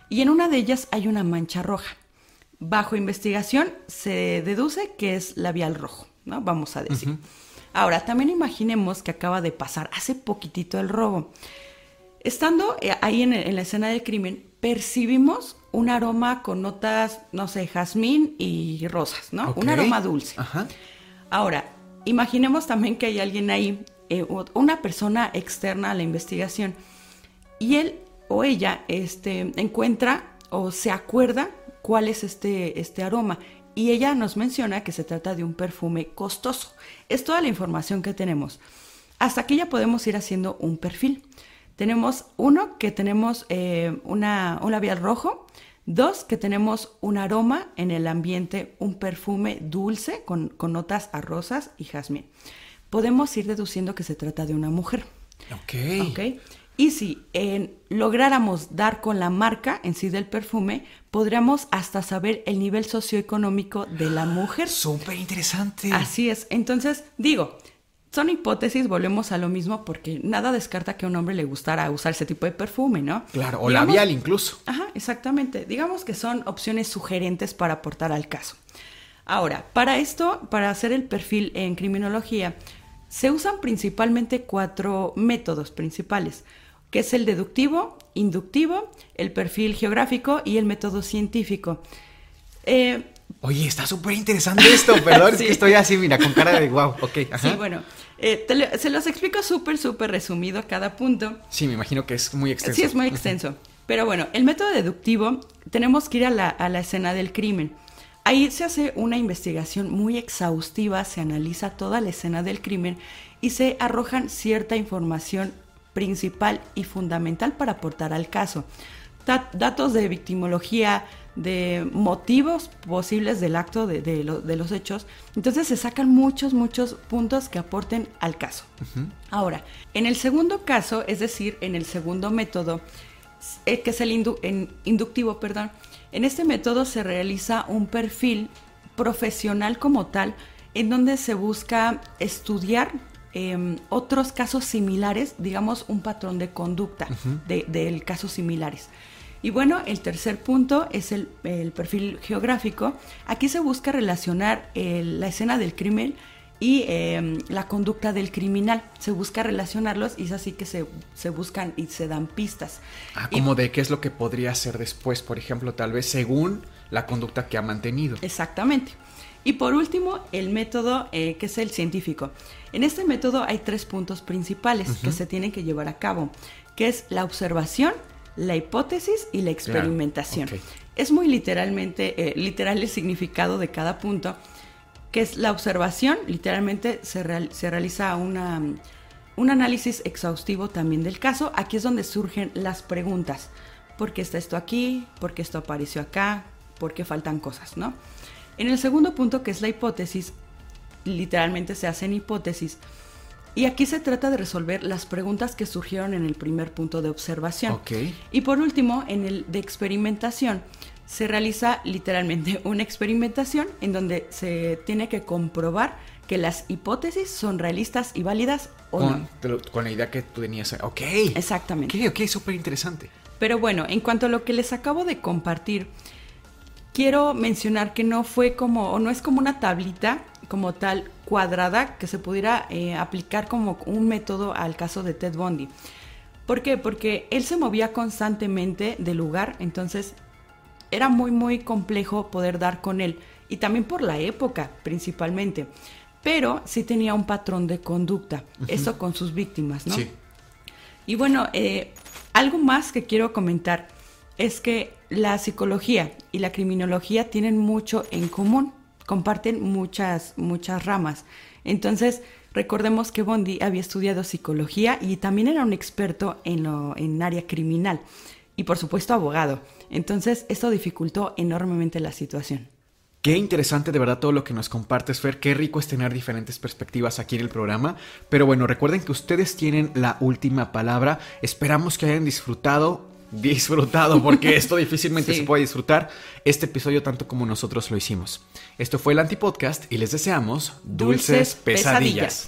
Y en una de ellas hay una mancha roja. Bajo investigación se deduce que es labial rojo, ¿no? Vamos a decir. Ahora, también imaginemos que acaba de pasar hace poquitito el robo. Estando eh, ahí en, la escena del crimen, percibimos un aroma con notas, no sé, jazmín y rosas, ¿no? Un aroma dulce. Ahora, imaginemos también que hay alguien ahí eh, una persona externa a la investigación y él o ella este, encuentra o se acuerda cuál es este, este aroma y ella nos menciona que se trata de un perfume costoso. Es toda la información que tenemos. Hasta aquí ya podemos ir haciendo un perfil. Tenemos uno que tenemos eh, una, un labial rojo, dos que tenemos un aroma en el ambiente, un perfume dulce con, con notas a rosas y jazmín. Podemos ir deduciendo que se trata de una mujer.
Ok.
Ok. Y si lográramos dar con la marca en sí del perfume, podríamos hasta saber el nivel socioeconómico de la mujer.
Súper interesante.
Así es. Entonces, digo, son hipótesis, volvemos a lo mismo, porque nada descarta que a un hombre le gustara usar ese tipo de perfume, ¿no?
Claro, o labial incluso.
Ajá, exactamente. Digamos que son opciones sugerentes para aportar al caso. Ahora, para esto, para hacer el perfil en criminología, se usan principalmente cuatro métodos principales, que es el deductivo, inductivo, el perfil geográfico y el método científico.
Eh, Oye, está súper interesante esto, perdón, es que estoy así, mira, con cara de wow, ok.
Sí, bueno, eh, se los explico súper, súper resumido cada punto.
Sí, me imagino que es muy extenso.
Sí, es muy extenso. Pero bueno, el método deductivo, tenemos que ir a la, a la escena del crimen. Ahí se hace una investigación muy exhaustiva, se analiza toda la escena del crimen y se arrojan cierta información principal y fundamental para aportar al caso. datos de victimología, de motivos posibles del acto de, los hechos. Entonces se sacan muchos, muchos puntos que aporten al caso. Ahora, en el segundo caso, es decir, en el segundo método, eh, que es el inductivo, perdón, en este método se realiza un perfil profesional como tal, en donde se busca estudiar em, otros casos similares, digamos un patrón de conducta de, casos similares. Y bueno, el tercer punto es el, perfil geográfico. Aquí se busca relacionar la escena del crimen y em, la conducta del criminal. Se busca relacionarlos y es así que se, buscan y se dan pistas.
Ah, como de qué es lo que podría ser después, por ejemplo, tal vez según la conducta que ha mantenido.
Exactamente. Y por último, el método eh, que es el científico. En este método hay tres puntos principales que se tienen que llevar a cabo, que es la observación, la hipótesis y la experimentación. Es muy literalmente, eh, literal el significado de cada punto, que es la observación, literalmente se, realiza una, un análisis exhaustivo también del caso. Aquí es donde surgen las preguntas. ¿Por qué está esto aquí? ¿Por qué esto apareció acá? ¿Por qué faltan cosas? ¿no? En el segundo punto, que es la hipótesis, literalmente se hacen hipótesis. Y aquí se trata de resolver las preguntas que surgieron en el primer punto de observación. Y por último, en el de experimentación, se realiza literalmente una experimentación en donde se tiene que comprobar que las hipótesis son realistas y válidas o
con, no. Con la idea que tú tenías. Ok.
Exactamente.
Ok, ok, súper interesante.
Pero bueno, en cuanto a lo que les acabo de compartir, quiero mencionar que no fue como, o no es como una tablita como tal cuadrada que se pudiera eh, aplicar como un método al caso de Ted Bundy. ¿Por qué? Porque él se movía constantemente de lugar, entonces era muy muy complejo poder dar con él y también por la época principalmente, pero sí tenía un patrón de conducta, eso con sus víctimas, ¿no? Sí. Y bueno, eh, algo más que quiero comentar es que la psicología y la criminología tienen mucho en común, comparten muchas, muchas ramas. Entonces, recordemos que Bondi había estudiado psicología y también era un experto en, lo, en área criminal y por supuesto abogado. Entonces esto dificultó enormemente la situación.
Qué interesante de verdad todo lo que nos compartes, Fer. Qué rico es tener diferentes perspectivas aquí en el programa. Pero bueno, recuerden que ustedes tienen la última palabra. Esperamos que hayan disfrutado, disfrutado, porque esto difícilmente se puede disfrutar, este episodio tanto como nosotros lo hicimos. Esto fue el Antipodcast y les deseamos dulces, pesadillas.